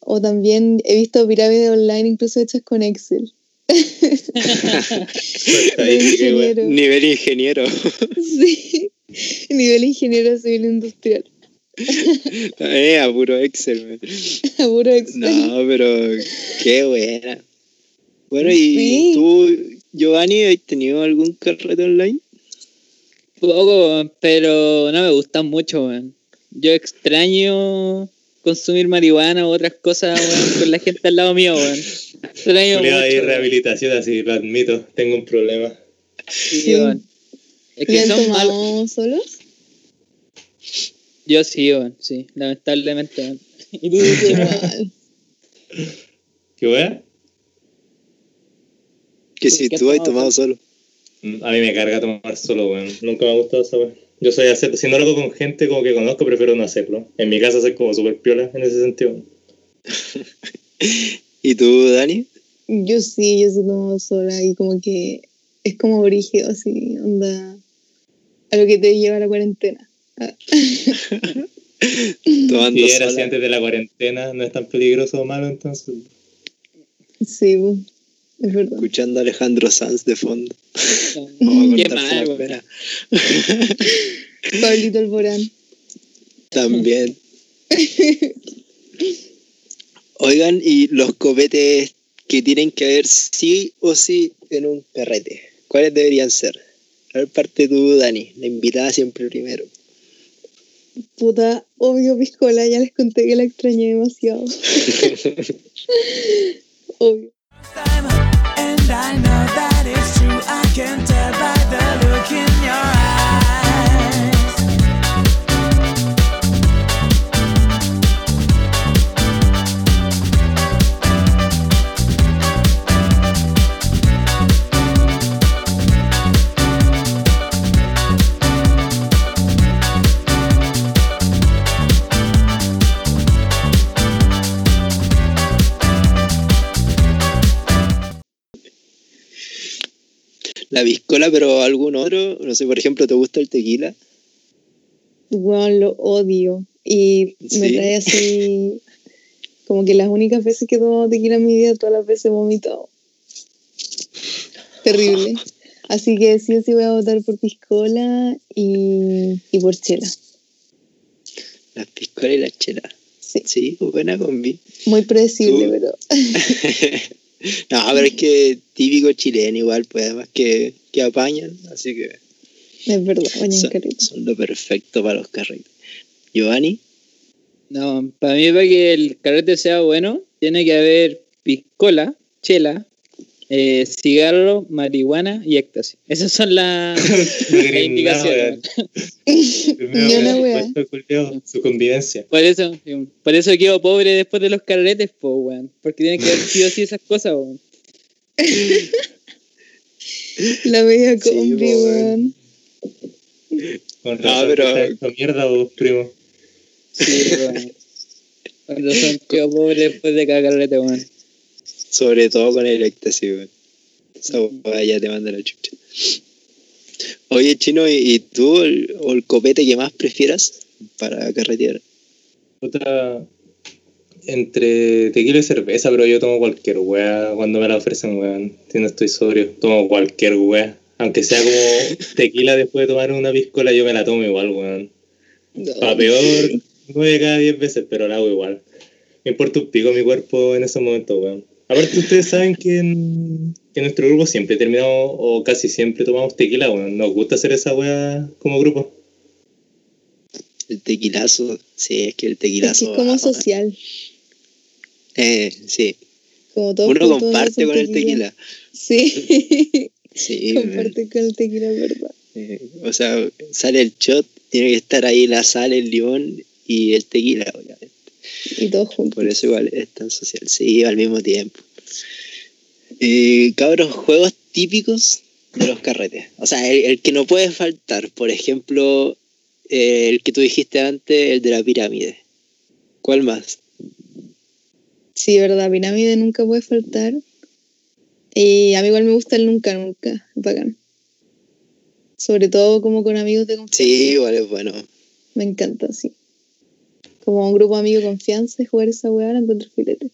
Speaker 3: O también he visto pirámides online incluso hechas con Excel. Ingeniero.
Speaker 1: Nivel ingeniero.
Speaker 3: Sí. Nivel ingeniero civil industrial.
Speaker 1: eh, a puro Excel. man.
Speaker 3: Puro Excel.
Speaker 1: No, pero qué buena. Bueno, ¿y
Speaker 3: Sí.
Speaker 1: tú, Giovanni, has tenido algún carrete online?
Speaker 4: Poco, pero no me gustan mucho, weón. Yo extraño consumir marihuana u otras cosas, con la gente al lado mío, weón. Extraño mucho.
Speaker 5: ahí
Speaker 4: weón.
Speaker 5: rehabilitación, así lo admito, tengo un problema.
Speaker 4: Sí, weón. Es
Speaker 3: ¿Y
Speaker 4: que son malos.
Speaker 3: tomado solos?
Speaker 4: Yo sí, weón, sí, lamentablemente. weón. ¿Y tú,
Speaker 3: Qué.
Speaker 5: ¿Qué wea?
Speaker 1: Que
Speaker 4: ¿Por
Speaker 1: si tú has
Speaker 4: tomado
Speaker 1: solo.
Speaker 5: Mm, A mí me carga tomar solo, weón. Nunca me ha gustado esa wea. Yo soy hacer, si no lo hago con gente como que conozco, prefiero no hacerlo. En mi casa soy como súper piola en ese sentido.
Speaker 1: ¿Y tú, Dani?
Speaker 3: Yo sí, yo sí tomo sola y como que es como brígido, así, onda, a lo que te lleva la cuarentena. Ah,
Speaker 1: Tomando
Speaker 5: Si era así antes de la cuarentena, no es tan peligroso o malo, entonces.
Speaker 3: sí, es verdad.
Speaker 1: Escuchando a Alejandro Sanz de fondo.
Speaker 4: Qué
Speaker 1: Vamos a cortar
Speaker 4: mal.
Speaker 3: Pablito Alborán.
Speaker 1: También. Oigan, y los copetes que tienen que haber sí o sí en un carrete. ¿Cuáles deberían ser? A ver, parte tú, Dani, la invitada siempre primero.
Speaker 3: Puta, obvio, piscola, ya les conté que la extrañé demasiado. obvio.
Speaker 1: La biscola, pero algún otro. No sé, por ejemplo, ¿te gusta el tequila?
Speaker 3: Weón, lo odio. Y me trae así. Como que las únicas veces que he tomado tequila en mi vida, todas las veces he vomitado. Terrible. Así que sí sí voy a votar por piscola y, y por chela.
Speaker 1: La piscola y la chela.
Speaker 3: Sí.
Speaker 1: Sí, buena combi.
Speaker 3: Muy predecible,
Speaker 1: Tú-
Speaker 3: pero
Speaker 1: no, pero es que típico chileno igual, pues además que, que apañan, así que
Speaker 3: es verdad,
Speaker 1: son, son lo perfecto para los carretes. Giovanni,
Speaker 4: No, para mí, para que el carrete sea bueno, tiene que haber piscola, chela, eh, cigarro, marihuana y éxtasis. Esas son las
Speaker 5: No nada,
Speaker 4: indicaciones.
Speaker 5: Su convivencia.
Speaker 4: Por eso, por eso quedo pobre después de los carretes, pues, weón. Porque tiene que haber sí o sí esas cosas, weón.
Speaker 3: La media
Speaker 1: Sí,
Speaker 3: combi,
Speaker 1: po,
Speaker 3: weón.
Speaker 5: Con
Speaker 1: No,
Speaker 5: razón,
Speaker 1: pero-
Speaker 5: estás hecho mierda vos, primo.
Speaker 4: Sí, weón. Con razón, quedo pobre después de cada carrete, weón.
Speaker 1: Sobre todo con el éxtasis, weón. Esa weá ya te manda la chucha. Oye, Chino, ¿y, y tú el, o el copete que más prefieras para carretear?
Speaker 5: Puta, entre tequila y cerveza, pero yo tomo cualquier wea cuando me la ofrecen, weón. Si no estoy sobrio, tomo cualquier wea. Aunque sea como tequila después de tomar una piscola, yo me la tomo igual, weón. Para peor, nueve cada diez veces, pero la hago igual. Me importa un pico mi cuerpo en esos momentos, weón. Aparte, ustedes saben que en, que en nuestro grupo siempre terminamos, o casi siempre tomamos tequila, weón. Nos gusta hacer esa wea como grupo.
Speaker 1: El tequilazo, sí, es que el
Speaker 3: Es que
Speaker 1: tequilazo.
Speaker 3: es como social.
Speaker 1: Eh, sí,
Speaker 3: Como todos
Speaker 1: uno comparte con el tequila.
Speaker 3: Sí,
Speaker 1: Sí,
Speaker 3: comparte con el tequila, verdad.
Speaker 1: eh, o sea, sale el shot, tiene que estar ahí la sal, el limón y el tequila, obviamente.
Speaker 3: Y todos juntos.
Speaker 1: Por eso igual es tan social. Sí, al mismo tiempo. Eh, cabros, juegos típicos de los carretes. O sea, el, el que no puede faltar. Por ejemplo, eh, el que tú dijiste antes, el de la pirámide. ¿Cuál más?
Speaker 3: Sí, verdad, pirámide nunca puede faltar. Y a mí igual me gusta el nunca, nunca. Es bacán. Sobre todo como con amigos de confianza.
Speaker 1: Sí, igual es bueno.
Speaker 3: Me encanta, sí. Como un grupo de confianza y jugar esa weá la encuentro filete.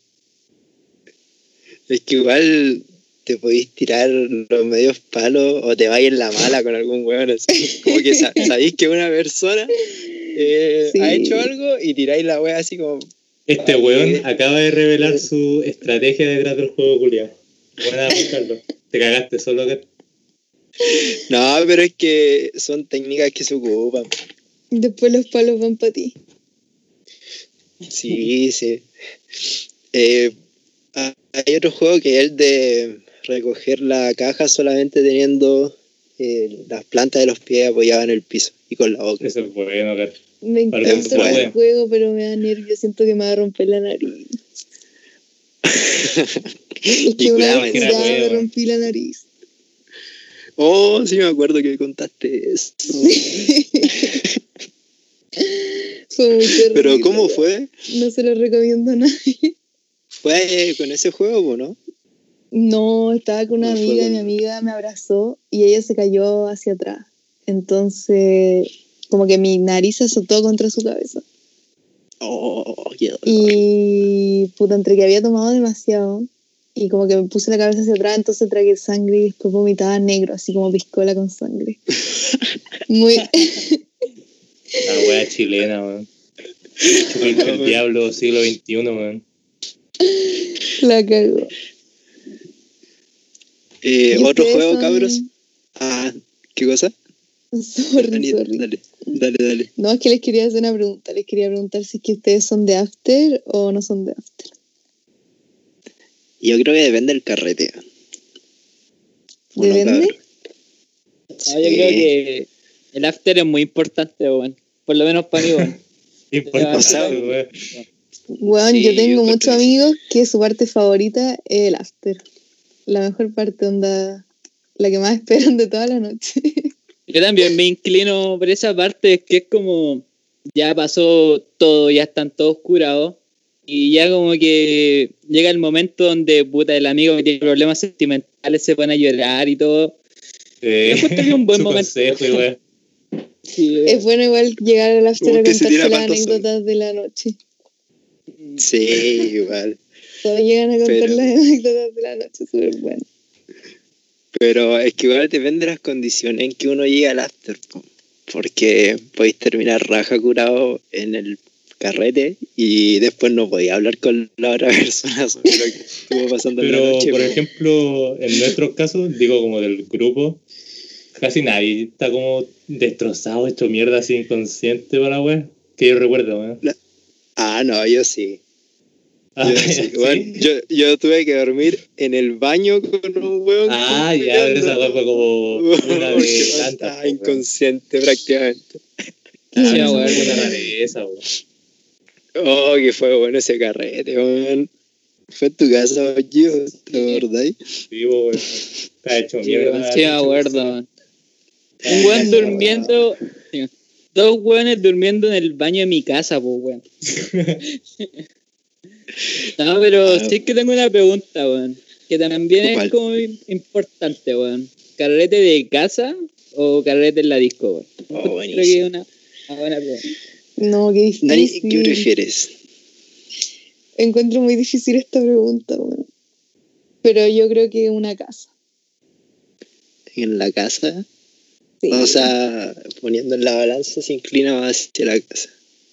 Speaker 1: Es que igual te podéis tirar los medios palos o te vais en la mala con algún weón así. Como que sa- sabéis que una persona eh,
Speaker 3: Sí.
Speaker 1: ha hecho algo y tiráis la wea así como
Speaker 5: Este weón
Speaker 1: qué-
Speaker 5: acaba de revelar su estrategia detrás del juego culiao. Buena, Carlos. Te cagaste solo que.
Speaker 1: No, pero es que son técnicas que se ocupan.
Speaker 3: Después los palos van para ti.
Speaker 1: Sí, sí. Eh, ha- hay otro juego que es el de recoger la caja solamente teniendo eh, las plantas de los pies apoyaban el piso y con la boca.
Speaker 5: Eso es bueno, Car.
Speaker 3: Me encanta el juego, pero me da nervio. Siento que me va a romper la nariz. Es
Speaker 1: Y
Speaker 3: que una vez me rompí la nariz.
Speaker 1: Oh, sí me acuerdo que contaste eso.
Speaker 3: Fue.
Speaker 1: Pero ¿cómo fue?
Speaker 3: No se lo recomiendo a nadie.
Speaker 1: ¿Fue con ese juego o no?
Speaker 3: No, estaba con una
Speaker 1: No,
Speaker 3: amiga y mi amiga me abrazó y ella se cayó hacia atrás. Entonces, como que mi nariz se azotó contra su cabeza.
Speaker 1: Oh, qué dolor.
Speaker 3: Y puta, entre que había tomado demasiado y como que me puse la cabeza hacia atrás, entonces tragué sangre y después vomitaba negro, así como piscola con sangre. Muy.
Speaker 5: La wea chilena, weón. Chupar el diablo siglo XXI, weón.
Speaker 3: la cago.
Speaker 1: Eh,
Speaker 3: ¿Y
Speaker 1: ¿Otro juego,
Speaker 3: son-
Speaker 1: cabros? Ah, ¿qué cosa?
Speaker 3: Sorry,
Speaker 1: Dani,
Speaker 3: sorry.
Speaker 1: Dale, dale, dale.
Speaker 3: No, es que les quería hacer una pregunta. Les quería preguntar si es que ustedes son de after o no son de after.
Speaker 1: Yo creo que depende del carrete. ¿O no,
Speaker 3: ¿Depende?
Speaker 4: No, yo
Speaker 1: Sí.
Speaker 4: creo que el after es muy importante, weón. Por lo menos para mí, weón.
Speaker 5: Importante, weón.
Speaker 3: Weón,
Speaker 1: Sí,
Speaker 3: yo tengo
Speaker 1: yo
Speaker 3: muchos
Speaker 1: sí.
Speaker 3: amigos que su parte favorita es el after. La mejor parte, onda, la que más esperan de toda la noche.
Speaker 4: Yo también me inclino por esa parte, que es como ya pasó todo, ya están todos curados. Y ya como que llega el momento donde puta el amigo que tiene problemas sentimentales se pone a llorar y todo. Encuentro que es un buen
Speaker 5: su
Speaker 4: momento.
Speaker 5: consejo.
Speaker 4: Sí,
Speaker 3: es bueno igual llegar al after a contarse las anécdotas de la noche.
Speaker 1: Sí, igual.
Speaker 3: Todos llegan a contar
Speaker 1: Pero-
Speaker 3: las anécdotas de la noche, súper bueno.
Speaker 1: Pero es que igual depende de las condiciones en que uno llega al after. po. Porque podéis terminar raja curado en el carrete y después no podéis hablar con la otra persona sobre lo que estuvo pasando en la
Speaker 5: Pero,
Speaker 1: noche.
Speaker 5: por
Speaker 1: po.
Speaker 5: ejemplo, en nuestros casos, digo como del grupo, casi nadie está como destrozado, hecho mierda, así inconsciente para la wea. Que yo recuerdo, weón.
Speaker 1: Ah, no, yo sí.
Speaker 5: Ah,
Speaker 1: Yo, sí.
Speaker 5: ¿sí?
Speaker 1: Bueno, yo, yo tuve que dormir en el baño con un hueón.
Speaker 5: Ah, ya, pero esa fue como una de tantas. weón.
Speaker 1: inconsciente prácticamente.
Speaker 5: Ah,
Speaker 4: weón.
Speaker 5: fue una rareza, weón.
Speaker 1: Oh, que fue bueno ese carrete, weón. Fue en tu casa, yo, ¿te acordáis?
Speaker 5: Sí, weón. Está hecho mierda.
Speaker 4: weón, sí me acuerdo, weón. Un weón durmiendo. Dos weones durmiendo en el baño de mi casa, pues, weón. No, pero
Speaker 1: Ah.
Speaker 4: sí que tengo una pregunta, weón. Que también es como importante, weón. ¿Carrete de casa o carrete en la disco, weón?
Speaker 1: Oh,
Speaker 4: Creo que
Speaker 1: buenísimo.
Speaker 4: es una, una buena pregunta.
Speaker 3: No, qué difícil.
Speaker 1: Dani, ¿qué prefieres?
Speaker 3: Encuentro muy difícil esta pregunta, bueno. Pero yo creo que una casa.
Speaker 1: ¿En la casa?
Speaker 3: Sí.
Speaker 1: O sea, poniendo en la balanza se inclina más hacia la casa.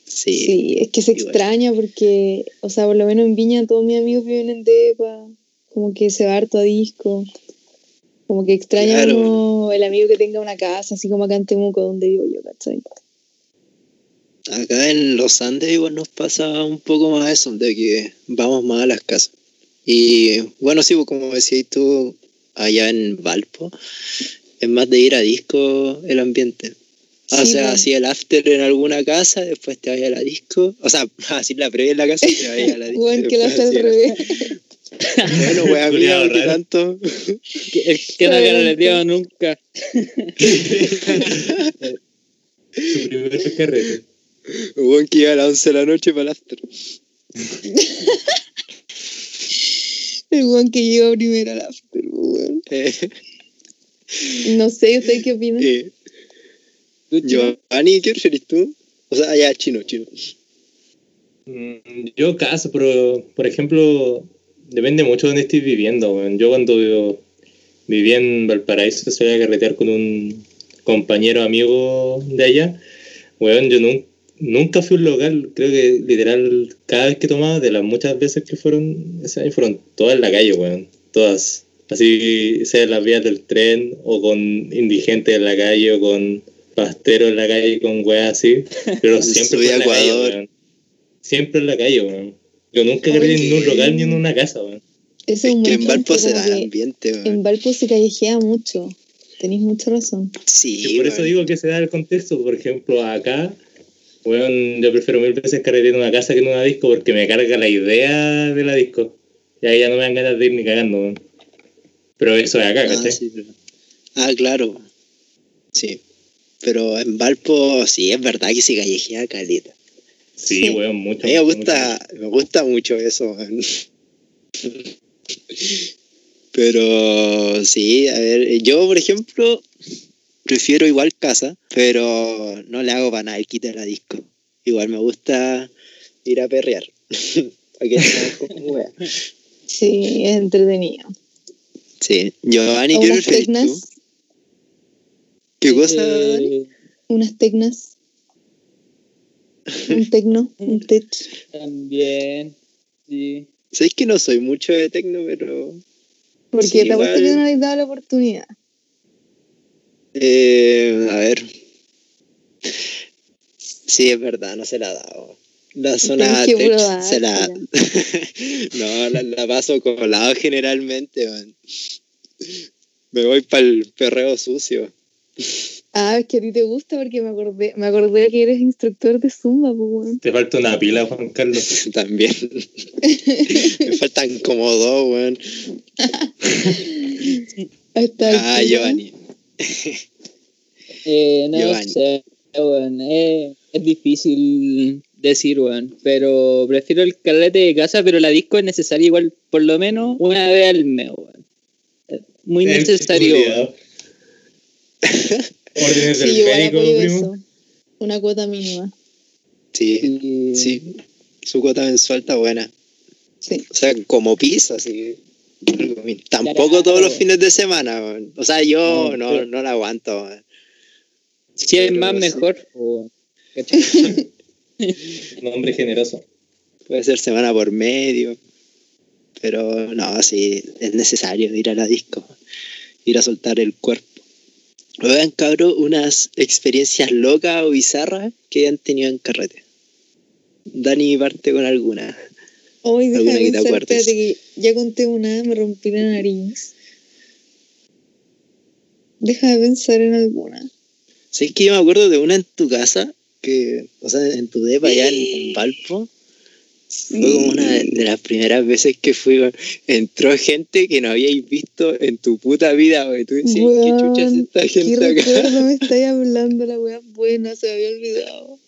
Speaker 1: Sí.
Speaker 3: Sí, es que se
Speaker 1: igual.
Speaker 3: extraña porque, o sea, por lo menos en Viña todos mis amigos viven en Depa, como que se va harto a disco, como que extraña
Speaker 1: Claro.
Speaker 3: uno el amigo que tenga una casa, así como acá en Temuco, donde vivo yo, ¿cachai?
Speaker 1: Acá en los Andes igual nos pasa un poco más eso, de que vamos más a las casas. Y bueno, sí, pues, como decías tú, allá en Valpo, es más de ir a disco el ambiente. O
Speaker 3: Sí,
Speaker 1: sea, así el after en alguna casa, después te vayas a la disco. O sea, así la previa en la casa y te vayas a la disco.
Speaker 3: Bueno, que la al revés.
Speaker 1: Bueno, wea ¿qué
Speaker 5: raro.
Speaker 1: tanto?
Speaker 4: Que, el que no ha carreteado nunca.
Speaker 5: Su primer carrete.
Speaker 1: Hubo que iba a las 11 de la noche para el after.
Speaker 3: El weón que llegó primero al after, weón.
Speaker 1: Eh,
Speaker 3: No sé, ¿usted qué opina?
Speaker 1: eh. Giovanni, ¿qué eres tú? O sea, ya, chino, chino.
Speaker 5: Mm, Yo caso, pero por ejemplo, depende mucho de dónde estoy viviendo. weón. Yo cuando vivo- vivía en Valparaíso salía a carretear con un compañero amigo de allá. Weón, yo nun- nunca fui a un local, creo que literal cada vez que tomaba, de las muchas veces que fueron ese año, fueron todas en la calle, weón. Todas. Así sea en las vías del tren, o con indigentes en la calle, o con pasteros en la calle, con weas así. Pero siempre en la calle, weón. Siempre en la calle, weón. Yo nunca carreteé en un local ni en una casa, weón.
Speaker 1: Es
Speaker 3: un
Speaker 1: que en Valpo se da el ambiente, weón.
Speaker 3: En Valpo se callejea mucho. tenéis mucha razón.
Speaker 1: Sí,
Speaker 5: Y por eso digo que se da el contexto. Por ejemplo, acá, weón, yo prefiero mil veces carretear en una casa que en una disco porque me carga la idea de la disco. Y ahí ya no me dan ganas de ir ni cagando, weón. Pero eso es acá,
Speaker 1: Ah,
Speaker 5: ¿cachai?
Speaker 1: sí, pero- ah, claro. Sí. Pero en Valpo, sí, es verdad que se callejea caleta.
Speaker 5: Sí,
Speaker 3: Sí.
Speaker 5: weón, mucho.
Speaker 1: A mí me
Speaker 5: mucho,
Speaker 1: gusta, me gusta mucho eso. man. Pero sí, a ver, yo por ejemplo prefiero igual casa, pero no le hago para nada el quite a la disco. Igual me gusta ir a perrear. Como.
Speaker 3: Sí, es entretenido.
Speaker 1: Sí, Giovanni,
Speaker 3: O
Speaker 1: ¿qué
Speaker 3: unas tecnas,
Speaker 1: ¿Qué cosa?
Speaker 4: Eh,
Speaker 3: unas tecnas. Un tecno, un tech.
Speaker 4: también. Sí.
Speaker 1: Sabéis que no soy mucho de tecno, pero
Speaker 3: Porque
Speaker 1: Sí,
Speaker 3: te apuesto
Speaker 1: igual.
Speaker 3: que no le has dado la oportunidad.
Speaker 1: Eh, a ver. Sí, es verdad, no se la ha dado. La zona tech se la. no, la, la paso colado generalmente, man. Me voy para el perreo sucio.
Speaker 3: Ah, es que a ti te gusta porque me acordé, me acordé que eres instructor de Zumba, pues, weón.
Speaker 5: Te falta una pila, Juan Carlos.
Speaker 1: También. Me faltan como dos, weón. Ah. Giovanni.
Speaker 4: Eh, no
Speaker 1: Giovanni.
Speaker 4: sé, weón. eh, es difícil decir, weón. Pero prefiero el carrete de casa, pero la disco es necesaria igual, por lo menos, una vez al mes, weón. Muy
Speaker 5: El
Speaker 4: necesario, weón.
Speaker 5: Órdenes
Speaker 3: Sí,
Speaker 5: del
Speaker 3: igual
Speaker 5: médico, primo.
Speaker 3: eso. Una cuota mínima.
Speaker 1: Sí,
Speaker 4: Y-
Speaker 1: sí. Su cuota mensual está buena.
Speaker 3: Sí.
Speaker 1: O sea, como piso, así. Tampoco todos los fines de semana, weón. O sea, yo
Speaker 4: No,
Speaker 1: no, la aguanto, weón.
Speaker 4: Si es más,
Speaker 1: sí.
Speaker 4: mejor.
Speaker 5: Hombre generoso.
Speaker 1: Puede ser semana por medio. Pero no, sí, es necesario ir a la disco. Ir a soltar el cuerpo. Oigan, cabros, unas experiencias locas o bizarras que hayan tenido en carrete. Dani parte con alguna.
Speaker 3: Hoy
Speaker 1: que te
Speaker 3: pensar, que ya conté una, me rompí la nariz. Deja de pensar en alguna.
Speaker 1: ¿Sabes que yo me acuerdo de una en tu casa? Que, o sea, en tu depa allá en, Valpo. Fue como una de las primeras veces que fui. weón. Entró gente que no habíais visto en tu puta vida, güey. Tú decías, ¿qué chucha es esta
Speaker 3: ¿Qué
Speaker 1: gente acá?
Speaker 3: me estáis hablando? La wea buena, se me había olvidado.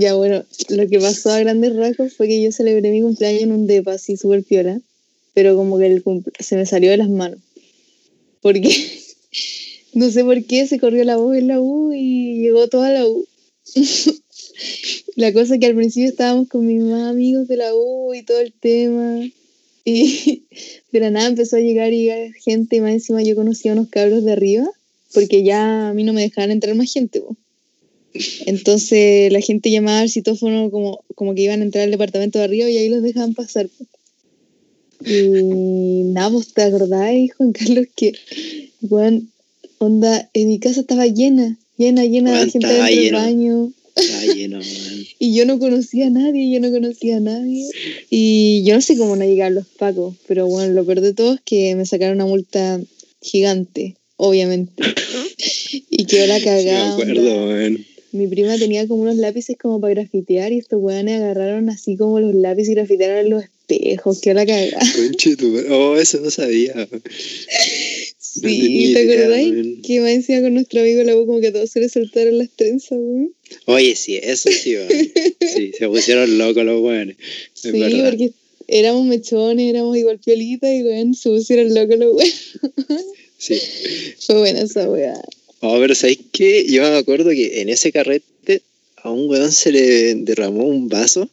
Speaker 3: Ya bueno, lo que pasó a grandes rasgos fue que yo celebré mi cumpleaños en un depa así súper piola, pero como que el se me salió de las manos. Porque no sé por qué se corrió la voz en la U y llegó toda la U. la cosa es que al principio estábamos con mis más amigos de la U y todo el tema. Y de la nada empezó a llegar y llegar gente y más encima yo conocía a unos cabros de arriba porque ya a mí no me dejaban entrar más gente. Entonces la gente llamaba al citófono como, como que iban a entrar al departamento de arriba y ahí los dejaban pasar. Y nada, pues te acordáis, Juan Carlos, que bueno, onda, en mi casa estaba llena, llena, llena de gente dentro del baño.
Speaker 1: Lleno.
Speaker 3: Y yo no conocía a nadie, yo no conocía a nadie. Y yo no sé cómo no llegaron los pacos, pero bueno, lo peor de todo es que me sacaron una multa gigante, obviamente. y quedó la
Speaker 1: Sí, me
Speaker 3: cagada.
Speaker 1: acuerdo,
Speaker 3: onda.
Speaker 1: man.
Speaker 3: Mi prima tenía como unos lápices como para grafitear y estos weones agarraron así como los lápices y grafitearon los espejos, quedó la cagada.
Speaker 1: Oh, eso no sabía.
Speaker 3: Sí, ¿te acordáis? Que más encima con nuestro amigo la voz como que a todos se les soltaron las trenzas, weón.
Speaker 1: Oye, sí, eso sí. Sí, se pusieron locos los weones. Es
Speaker 3: Sí,
Speaker 1: verdad.
Speaker 3: porque éramos mechones, éramos igual piolitas y weón, se pusieron locos los weón.
Speaker 1: Sí.
Speaker 3: Fue buena esa weá.
Speaker 1: Oh, pero ¿sabéis qué? Yo me acuerdo que en ese carrete a un weón se le derramó un vaso,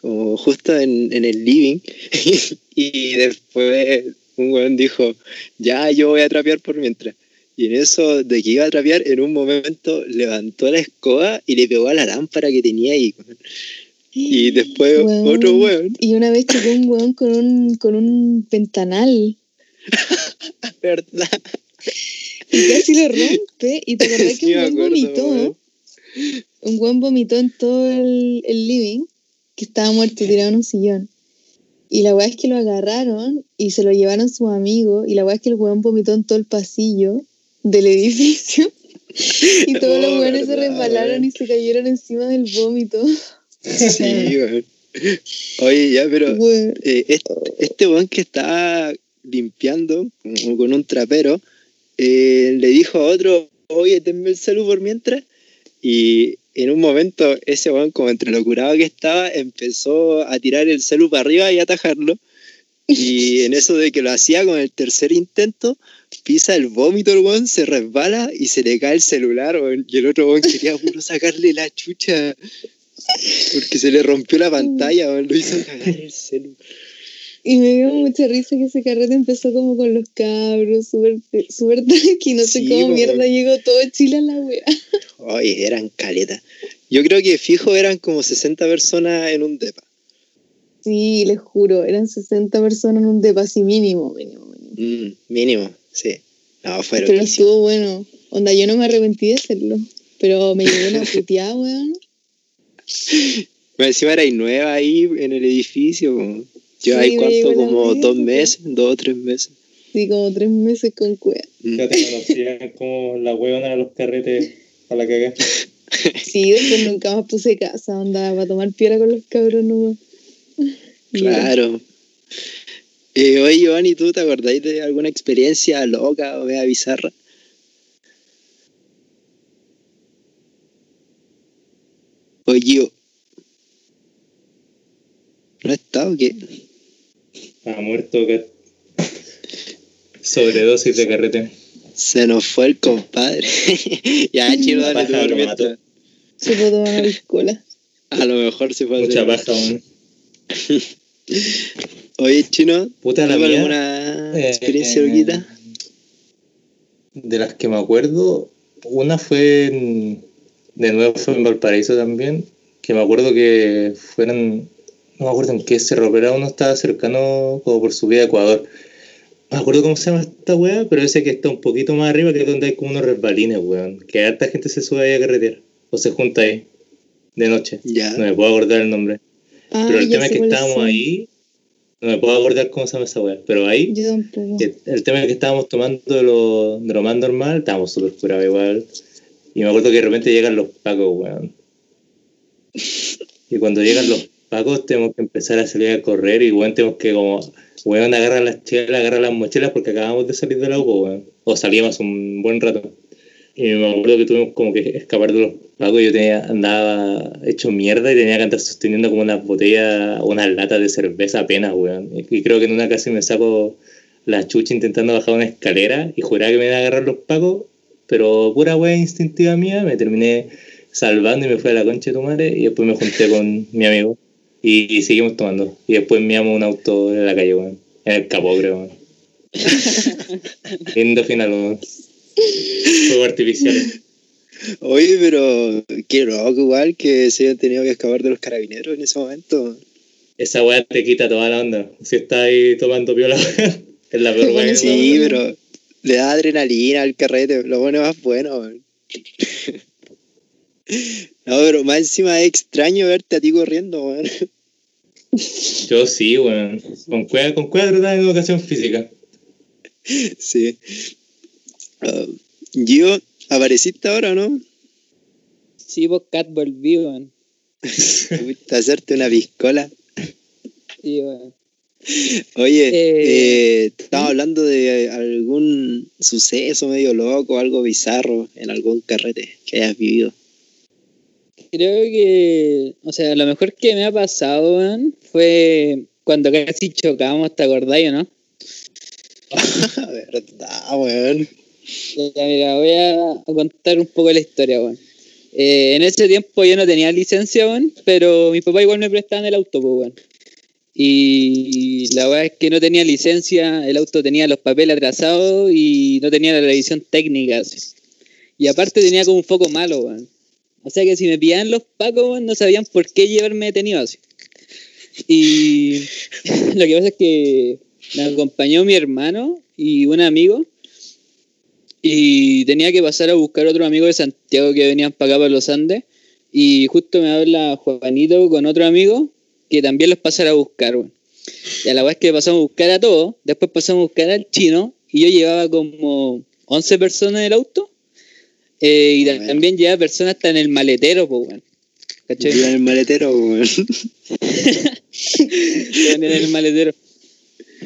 Speaker 1: como justo en, en el living, y después un weón dijo, ya yo voy a trapear por mientras. Y en eso de que iba a trapear, en un momento levantó la escoba y le pegó a la lámpara que tenía ahí. Y después
Speaker 3: Weón.
Speaker 1: otro weón,
Speaker 3: Y una vez chocó un weón con un, con un ventanal
Speaker 1: ¿verdad?
Speaker 3: y casi lo rompe. Y te acordás que un weón
Speaker 1: acuerdo,
Speaker 3: vomitó.
Speaker 1: weón.
Speaker 3: Un weón vomitó en todo el, el living, que estaba muerto tirado en un sillón. Y la weá es que lo agarraron y se lo llevaron sus amigos. Y la weá es que el weón vomitó en todo el pasillo. del edificio. Y todos los
Speaker 1: Oh,
Speaker 3: buenos se resbalaron y se cayeron encima del vómito.
Speaker 1: Sí, weón. Oye, ya, pero
Speaker 3: Weón.
Speaker 1: eh, este, este weón que estaba limpiando con un trapero, eh, le dijo a otro, oye, tenme el salud por mientras. Y en un momento ese weón, como entre lo curado que estaba, empezó a tirar el celu para arriba y atajarlo. Y en eso de que lo hacía con el tercer intento, pisa el vómito el weón, se resbala y se le cae el celular. Y el otro weón quería puro sacarle la chucha. Porque se le rompió la pantalla. Lo hizo cagar el celular.
Speaker 3: Y me dio mucha risa que ese carrete empezó como con los cabros, súper súper tranqui, no sé
Speaker 1: Sí,
Speaker 3: cómo
Speaker 1: po.
Speaker 3: mierda llegó todo Chile a la wea.
Speaker 1: Oye, eran caletas. Yo creo que fijo eran como 60 personas en un depa.
Speaker 3: Sí, les juro, eran 60 personas en un depa así mínimo, mínimo, mínimo.
Speaker 1: Mm, mínimo, sí. No, fue
Speaker 3: Pero
Speaker 1: loquísimo.
Speaker 3: estuvo bueno. Onda, yo no me arrepentí de hacerlo. Pero me llegó una puteada, weón.
Speaker 1: Encima era nueva ahí en el edificio. po. Yo
Speaker 3: Sí,
Speaker 1: ahí cuánto,
Speaker 3: la
Speaker 1: como dos meses, dos o tres meses.
Speaker 3: Sí, como tres meses con cueva.
Speaker 1: Mm.
Speaker 5: Ya te conocían como la huevona de los carretes a la cagada.
Speaker 3: Sí, después nunca más puse casa, onda, para tomar piedra con los cabros nomás.
Speaker 1: Claro. Eh, oye, Giovanni, ¿tú te acordáis de alguna experiencia loca o mea bizarra? Oye, yo. ¿No está o qué?
Speaker 5: Ha muerto ca- sobredosis de carrete.
Speaker 1: Se nos fue el compadre. ya, chino, dale
Speaker 5: Paja
Speaker 1: tu.
Speaker 3: Se puede tomar una piscola.
Speaker 1: A lo mejor se fue a
Speaker 5: Mucha paja, weón.
Speaker 1: Oye, chino,
Speaker 5: Puta la
Speaker 1: ¿tienes
Speaker 5: mía.
Speaker 1: alguna
Speaker 5: Eh,
Speaker 1: experiencia
Speaker 5: eh,
Speaker 1: loquita?
Speaker 5: De las que me acuerdo, una fue en- de nuevo fue en Valparaíso también, que me acuerdo que fueron, no me acuerdo en qué cerro, pero uno estaba cercano como por subida a Ecuador. No me acuerdo cómo se llama esta weá, pero ese que está un poquito más arriba, que es donde hay como unos resbalines, weón. Que harta gente se sube ahí a carretear, o se junta ahí, de noche.
Speaker 1: Ya.
Speaker 5: No me puedo acordar el nombre.
Speaker 3: Ah,
Speaker 5: Pero el tema es que estábamos
Speaker 3: son.
Speaker 5: ahí, no me puedo acordar cómo se llama esa weá, pero ahí
Speaker 3: Yo tampoco.
Speaker 5: el tema es que estábamos tomando de lo, de lo más normal, estábamos súper curados igual. Y me acuerdo que de repente llegan los pacos, weón. Y cuando llegan los pacos tenemos que empezar a salir a correr y weón tenemos que como, weón, agarra las chelas, agarra las mochilas porque acabamos de salir de la UPO, weón. O salíamos un buen rato. Y me acuerdo que tuvimos como que escapar de los pacos yo tenía, andaba hecho mierda y tenía que andar sosteniendo como unas botellas, unas latas de cerveza apenas, weón. Y creo que en una casi me saco la chucha intentando bajar una escalera y juraba que me iban a agarrar los pacos, pero pura wea instintiva mía, me terminé salvando y me fui a la concha de tu madre y después me junté con mi amigo y, y seguimos tomando. Y después miramos un auto en la calle, weón. En el capó, creo, weón. Lindo final, weón. Fuego artificial.
Speaker 1: Oye, pero qué loco igual que se hayan tenido que escapar de los carabineros en ese momento.
Speaker 5: Esa weá te quita toda la onda. Si estás ahí tomando piola, weón, es la peor weá
Speaker 1: Sí, pero le da adrenalina al carrete, lo bueno es más bueno. weón. No, pero más encima es extraño verte a ti corriendo, weón.
Speaker 5: Yo sí, weón. Con cueva, con cueva de educación física.
Speaker 1: Sí. Ah, Gio, ¿apareciste ahora o no?
Speaker 4: Sí, vos Cat volví, weón.
Speaker 1: A hacerte una piscola.
Speaker 4: Sí, weón.
Speaker 1: Oye,
Speaker 4: Eh,
Speaker 1: eh, estaba hablando de algún suceso medio loco, algo bizarro en algún carrete que hayas vivido.
Speaker 4: Creo que, o sea, lo mejor que me ha pasado, weón, fue cuando casi chocamos, ¿te acordáis o no?
Speaker 1: verdad, weón.
Speaker 4: Ya, mira, voy a contar un poco la historia, weón. Eh, en ese tiempo yo no tenía licencia, weón, pero mi papá igual me prestaban el auto, pues, weón. Y la verdad es que no tenía licencia, el auto tenía los papeles atrasados y no tenía la revisión técnica. así. Y aparte tenía como un foco malo, weón. O sea que si me pillaban los pacos, no sabían por qué llevarme detenido así. Y lo que pasa es que me acompañó mi hermano y un amigo y tenía que pasar a buscar otro amigo de Santiago que venían para acá, para los Andes. Y justo me habla Juanito con otro amigo que también los pasara a buscar, weón. Y a la vez que pasamos a buscar a todos, después pasamos a buscar al chino y yo llevaba como 11 personas en el auto. Eh, y ta-
Speaker 1: bueno.
Speaker 4: también lleva personas hasta en el maletero, pues, weón. ¿Cachai?
Speaker 1: En el maletero, weón.
Speaker 4: Weón, en el maletero.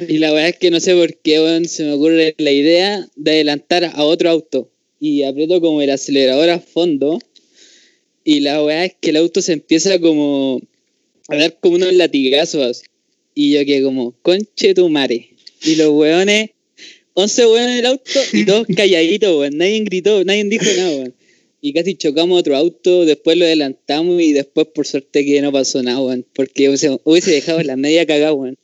Speaker 4: Y la verdad es que no sé por qué, weón, se me ocurre la idea de adelantar a otro auto. Y aprieto como el acelerador a fondo. Y la weá es que el auto se empieza como a dar como unos latigazos así. Y yo quedé como, conche tu mare. Y los weones, 11 weones en el auto y todos calladitos, weón. Nadie gritó, nadie dijo nada, weón. Y casi chocamos otro auto, después lo adelantamos y después por suerte que no pasó nada, weón. Porque hubiese, hubiese dejado la media cagada, weón.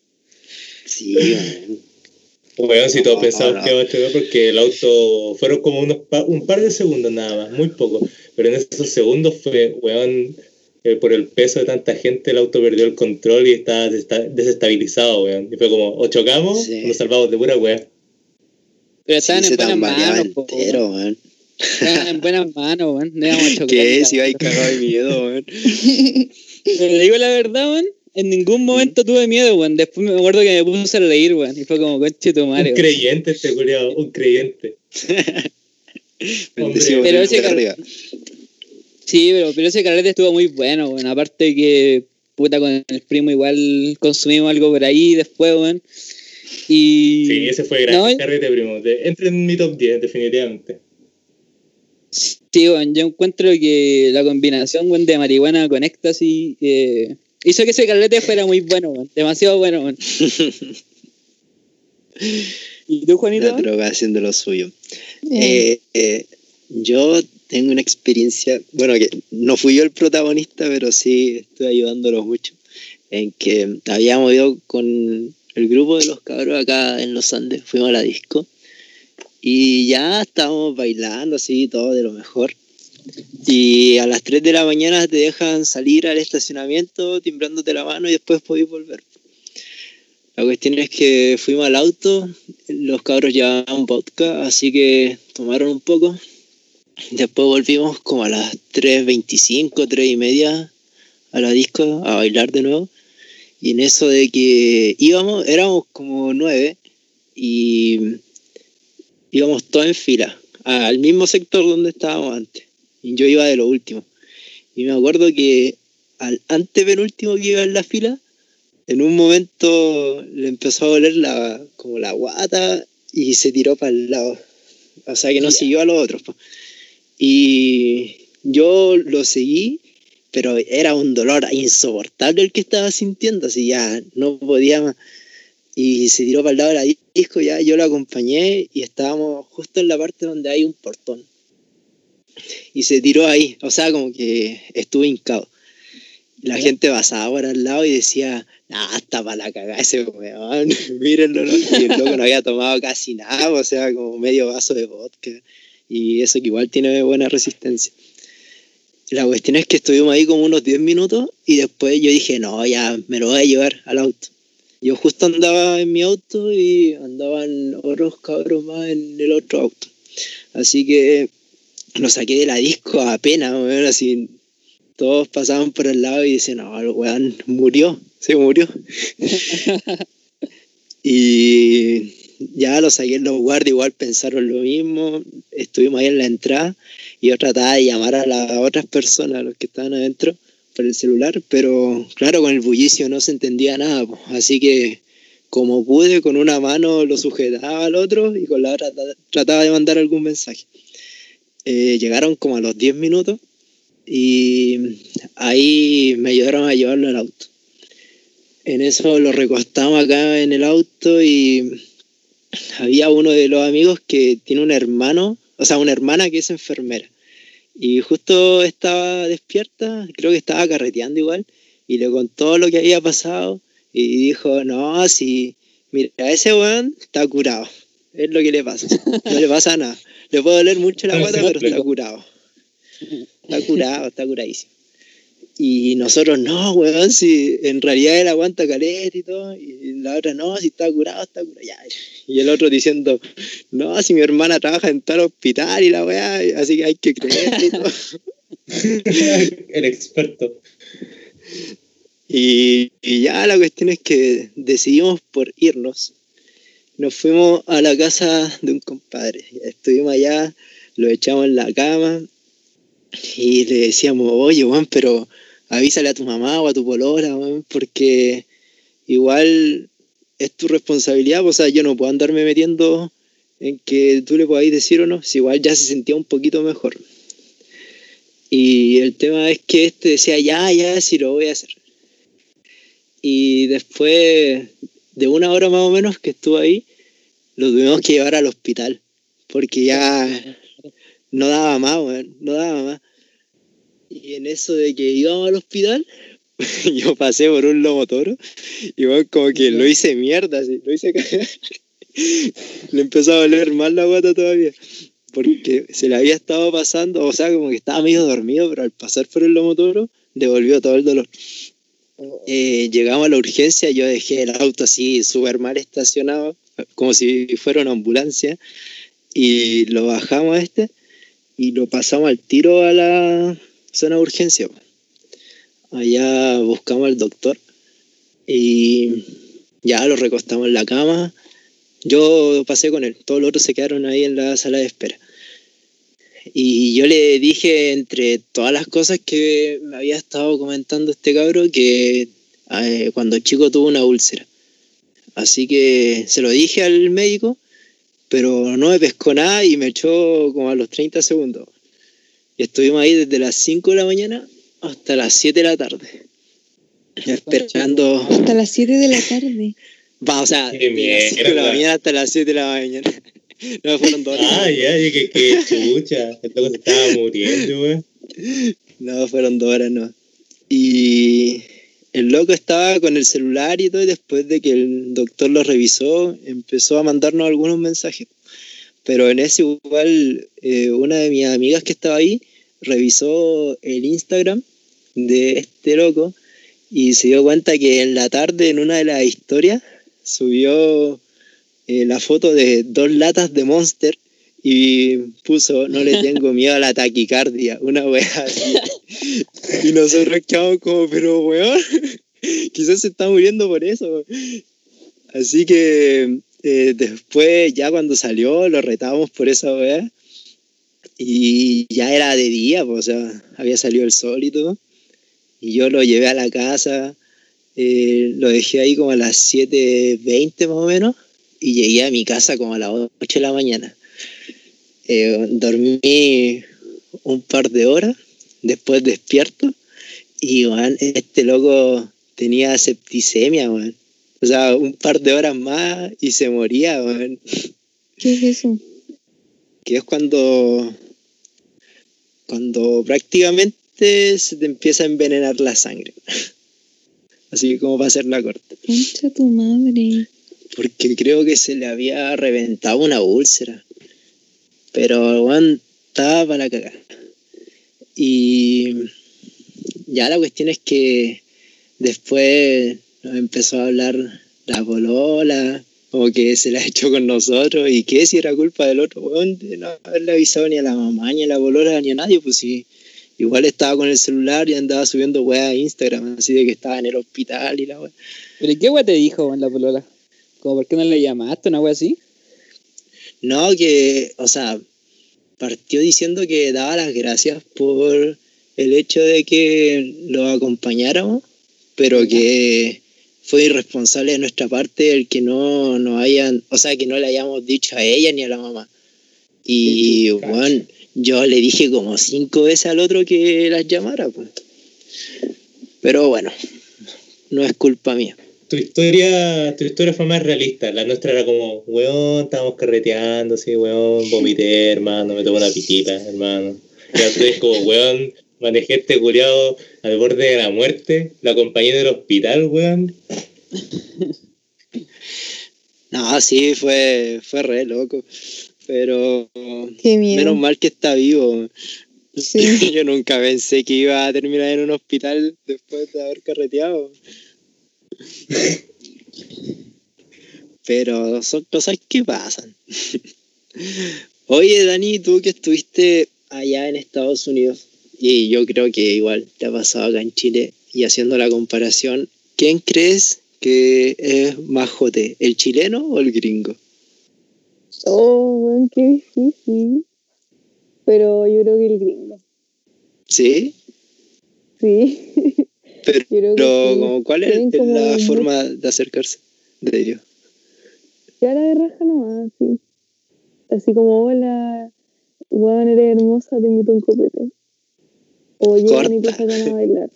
Speaker 1: Sí, weón.
Speaker 5: Weón, si todos
Speaker 1: No,
Speaker 5: pensamos
Speaker 1: no.
Speaker 5: que iba a chocar porque el auto fueron como unos pa- un par de segundos nada más, muy poco. Pero en esos segundos fue, weón, eh, por el peso de tanta gente, el auto perdió el control y estaba desesta- desestabilizado, weón. Y fue como, o chocamos,
Speaker 1: Sí.
Speaker 5: o nos salvamos de pura weón.
Speaker 4: Pero estaban en buenas manos,
Speaker 1: entero,
Speaker 4: weón.
Speaker 1: weón.
Speaker 4: Estaban en buenas manos, weón. No íbamos a chocar.
Speaker 1: ¿Qué
Speaker 4: ni
Speaker 1: es? Iba ahí
Speaker 4: cagando.
Speaker 1: cagado de miedo, weón.
Speaker 4: Pero le digo la verdad, weón. En ningún momento tuve miedo, weón. Después me acuerdo que me puse a reír, weón. Y fue como, conche tu madre,
Speaker 5: Un creyente este culiado, un creyente.
Speaker 4: Pero ese
Speaker 1: el de
Speaker 4: car-
Speaker 1: arriba.
Speaker 4: Sí, pero, pero ese carrete estuvo muy bueno, weón. Aparte que, puta, con el primo igual consumimos algo por ahí después, weón. Y...
Speaker 5: Sí, ese fue gran
Speaker 4: No,
Speaker 5: carrete, primo. De- entre en mi top 10, definitivamente.
Speaker 4: Sí, weón, yo encuentro que la combinación, de marihuana con éxtasis eh, hizo que ese carrete fuera muy bueno. Demasiado bueno, weón. ¿Y tú, Juanito?
Speaker 1: La droga haciendo lo suyo.
Speaker 3: Eh,
Speaker 1: Eh, yo tengo una experiencia, bueno, que no fui yo el protagonista, pero sí estoy ayudándolos mucho, en que habíamos ido con el grupo de los cabros acá en los Andes, fuimos a la disco y ya estábamos bailando así, todo de lo mejor. Y a las 3 de la mañana te dejan salir al estacionamiento timbrándote la mano y después podéis volver. La cuestión es que fuimos al auto, los cabros llevaban vodka, así que tomaron un poco. Después volvimos como a las 3.25, 3 y media a la disco a bailar de nuevo. Y en eso de que íbamos, éramos como nueve y íbamos todos en fila, al mismo sector donde estábamos antes. Y yo iba de lo último. Y me acuerdo que al antepenúltimo que iba en la fila, en un momento le empezó a doler la, como la guata y se tiró para el lado. O sea que no siguió a los otros. Y yo lo seguí, pero era un dolor insoportable el que estaba sintiendo, así ya no podía más. Y se tiró para el lado de la disco, ya yo lo acompañé y estábamos justo en la parte donde hay un portón. Y se tiró ahí, o sea, como que estuvo hincado. La gente pasaba por al lado y decía, ah, está para la cagada ese weón, mírenlo. ¿no?". Y el loco no había tomado casi nada, o sea, como medio vaso de vodka. Y eso que igual tiene buena resistencia. La cuestión es que estuvimos ahí como unos 10 minutos y después yo dije, no, ya me lo voy a llevar al auto. Yo justo andaba en mi auto y andaban otros cabros más en el otro auto. Así que lo saqué de la disco apenas, weón, así todos pasaban por el lado y dicen, no, el weón murió, se murió. y ya lo saqué en los guardias, igual pensaron lo mismo, estuvimos ahí en la entrada y yo trataba de llamar a las otras personas, los que estaban adentro, por el celular, pero claro, con el bullicio no se entendía nada, así que como pude, con una mano lo sujetaba al otro y con la otra tra- trataba de mandar algún mensaje. Eh, llegaron como a los 10 minutos y ahí me ayudaron a llevarlo al auto. En eso lo recostamos acá en el auto y había uno de los amigos que tiene un hermano, o sea, una hermana que es enfermera. Y justo estaba despierta, creo que estaba carreteando igual, y le contó lo que había pasado y dijo, no, si, mira, ese weón está curado, es lo que le pasa, no le pasa nada. Le puede doler mucho la guata, pero está curado. Está curado, está curadísimo. Y nosotros, no, weón, si en realidad él aguanta caleta y todo. Y la otra, no, si está curado, está curado. Ya. Y el otro diciendo, no, si mi hermana trabaja en tal hospital y la weá, así que hay que y todo.
Speaker 5: el experto.
Speaker 1: Y, y ya la cuestión es que decidimos por irnos. Nos fuimos a la casa de un compadre. estuvimos allá, lo echamos en la cama y le decíamos, oye, weón, pero avísale a tu mamá o a tu polola, porque igual es tu responsabilidad, pues, o sea, yo no puedo andarme metiendo en que tú le podáis decir o no, si igual ya se sentía un poquito mejor. Y el tema es que este decía, ya, ya, sí lo voy a hacer. Y después de una hora más o menos que estuvo ahí, lo tuvimos que llevar al hospital, porque ya no daba más, weón, no daba más. Y en eso de que íbamos al hospital, yo pasé por un lomo toro y weón, como que lo hice mierda, así, lo hice cagar. Le empezó a doler mal la guata todavía, porque se le había estado pasando, o sea, como que estaba medio dormido, pero al pasar por el lomo toro, devolvió todo el dolor. Eh, llegamos a la urgencia, yo dejé el auto así súper mal estacionado, como si fuera una ambulancia, y lo bajamos a este y lo pasamos al tiro a la zona de urgencia. Allá buscamos al doctor y ya lo recostamos en la cama. Yo pasé con él, todos los otros se quedaron ahí en la sala de espera. Y yo le dije, entre todas las cosas que me había estado comentando este cabro, que eh, cuando chico tuvo una úlcera. Así que se lo dije al médico, pero no me pescó nada y me echó como a los 30 segundos. Y estuvimos ahí desde las 5 de la mañana hasta las 7 de la tarde. Esperando.
Speaker 3: Hasta las 7 de la tarde.
Speaker 1: Va, o sea,
Speaker 5: Qué
Speaker 1: de las 5 de la mañana hasta las 7 de la mañana. No fueron dos horas.
Speaker 5: Ah, ya, y que, que chucha. Esto que se estaba muriendo, weón.
Speaker 1: No, fueron dos horas, no. Y el loco estaba con el celular y todo, y después de que el doctor lo revisó, empezó a mandarnos algunos mensajes. Pero en ese igual, eh, una de mis amigas que estaba ahí revisó el Instagram de este loco y se dio cuenta que en la tarde, en una de las historias, subió eh, la foto de dos latas de Monster y puso, no le tengo miedo a la taquicardia, una wea así. Y nosotros quedamos como, pero weón, quizás se está muriendo por eso. Así que eh, después, ya cuando salió, lo retábamos por esa wea. Y ya era de día, pues, o sea, había salido el sol y todo. Y yo lo llevé a la casa, eh, lo dejé ahí como a las 7.20 más o menos. Y llegué a mi casa como a las 8 de la mañana. Eh, dormí un par de horas, después despierto y este loco tenía septicemia, weón. O sea, un par de horas más y se moría.
Speaker 3: ¿Qué es eso?
Speaker 1: Que es cuando, cuando prácticamente se te empieza a envenenar la sangre. Así como va a ser la corte.
Speaker 3: Concha tu madre.
Speaker 1: Porque creo que se le había reventado una úlcera. Pero estaba para cagar. Y ya la cuestión es que después nos empezó a hablar la polola, como que se la ha hecho con nosotros, y que si era culpa del otro, weón, de no haberle avisado ni a la mamá, ni a la polola, ni a nadie, pues sí. Igual estaba con el celular y andaba subiendo weá a Instagram, así de que estaba en el hospital y la weá.
Speaker 4: ¿Pero ¿y qué weá te dijo en la polola? ¿Como por qué no le llamaste una weá así?
Speaker 1: No, que, o sea, partió diciendo que daba las gracias por el hecho de que lo acompañáramos, pero que fue irresponsable de nuestra parte el que no nos hayan, o sea, que no le hayamos dicho a ella ni a la mamá. Y, bueno, yo le dije como cinco veces al otro que las llamara, pues. Pero bueno, no es culpa mía.
Speaker 5: Tu historia, tu historia fue más realista. La nuestra era como, weón, estábamos carreteando, así, weón, vomité, hermano, me tomé una pitita, hermano. Y entonces como, weón, manejé este curiado al borde de la muerte, la acompañé del hospital, weón.
Speaker 1: No, sí, fue, fue re loco. Pero menos mal que está vivo.
Speaker 3: Sí.
Speaker 1: Yo nunca pensé que iba a terminar en un hospital después de haber carreteado. Pero son cosas que pasan. Oye, Dani, tú que estuviste allá en Estados Unidos, y yo creo que igual te ha pasado acá en Chile, y haciendo la comparación, ¿quién crees que es más jote, el chileno o el gringo?
Speaker 3: Oh, weón, qué difícil. Pero yo creo que el gringo.
Speaker 1: ¿Sí?
Speaker 3: Sí.
Speaker 1: Pero, como, ¿cuál es,
Speaker 3: como
Speaker 1: la forma de acercarse de ellos?
Speaker 3: Cara de raja nomás, sí. Así como, hola, weón, eres hermosa, te invito a un copete. O llegan y te
Speaker 1: Corta.
Speaker 3: sacan a bailar.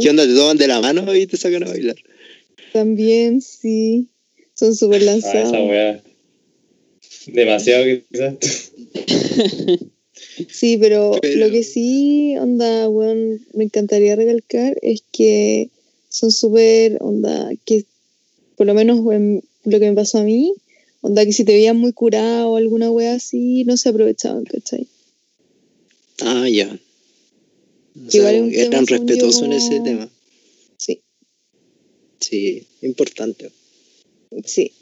Speaker 1: ¿Qué onda? ¿Te toman de la mano y te sacan a bailar?
Speaker 3: También, sí. Son súper
Speaker 5: Ah,
Speaker 3: lanzados.
Speaker 5: esa weá. Demasiado quizás.
Speaker 3: Sí, pero,
Speaker 1: Pero-
Speaker 3: lo que sí, onda, weón, me encantaría recalcar es que son súper, onda, que por lo menos en lo que me pasó a mí, onda, que si te veían muy curado o alguna wea así, no se aprovechaban, ¿cachai?
Speaker 1: Ah, ya. O
Speaker 3: Igual es
Speaker 1: eran respetuosos en ese tema.
Speaker 3: Sí,
Speaker 1: Sí, importante.
Speaker 3: sí,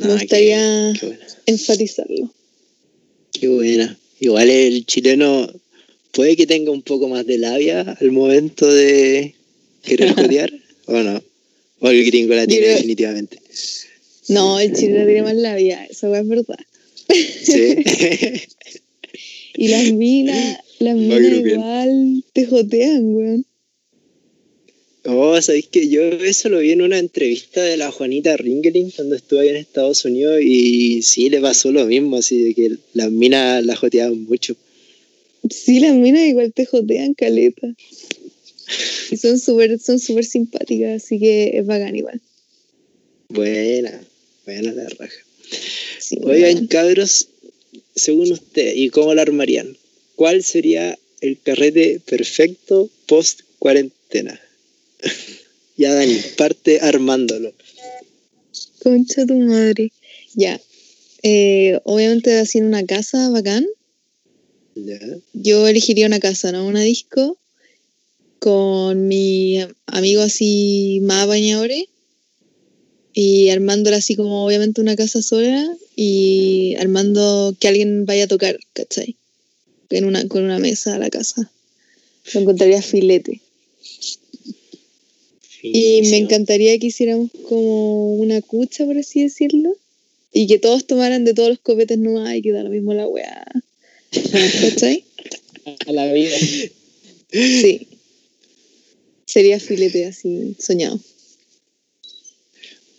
Speaker 1: Ah,
Speaker 3: me gustaría
Speaker 1: Qué, qué buena.
Speaker 3: enfatizarlo.
Speaker 1: Qué buena. Igual el chileno puede que tenga un poco más de labia al momento de querer jodear, ¿o no? O el gringo la tiene definitivamente.
Speaker 3: No, el chileno tiene más labia, wea es verdad.
Speaker 1: Sí.
Speaker 3: Y las minas, las minas igual te jotean, weón.
Speaker 1: Oh, sabéis que yo eso lo vi en una entrevista de la Juanita Ringeling cuando estuve ahí en Estados Unidos y sí le pasó lo mismo, así de que las minas la joteaban mucho.
Speaker 3: Sí, las minas igual te jotean caleta. Y son súper son súper simpáticas, así que es bacán igual.
Speaker 1: Buena, buena la raja.
Speaker 3: Sí,
Speaker 1: Oigan, cabros, según usted, ¿y cómo lo armarían? ¿Cuál sería el carrete perfecto post cuarentena? ya Dani, parte armándolo.
Speaker 3: Concha tu madre. Ya. Eh, obviamente en una casa bacán.
Speaker 1: ¿Ya?
Speaker 3: Yo elegiría una casa, ¿no? Una disco con mi amigo así más bañadores y armándola así como obviamente una casa sola y armando que alguien vaya a tocar, ¿cachai? En una, con una mesa a la casa. Lo encontraría filete. Y me encantaría que hiciéramos como una cucha, por así decirlo. Y que todos tomaran de todos los copetes nomás y que da lo mismo la weá. ¿Cachai?
Speaker 4: A la vida.
Speaker 3: Sí. Sería filete así, soñado.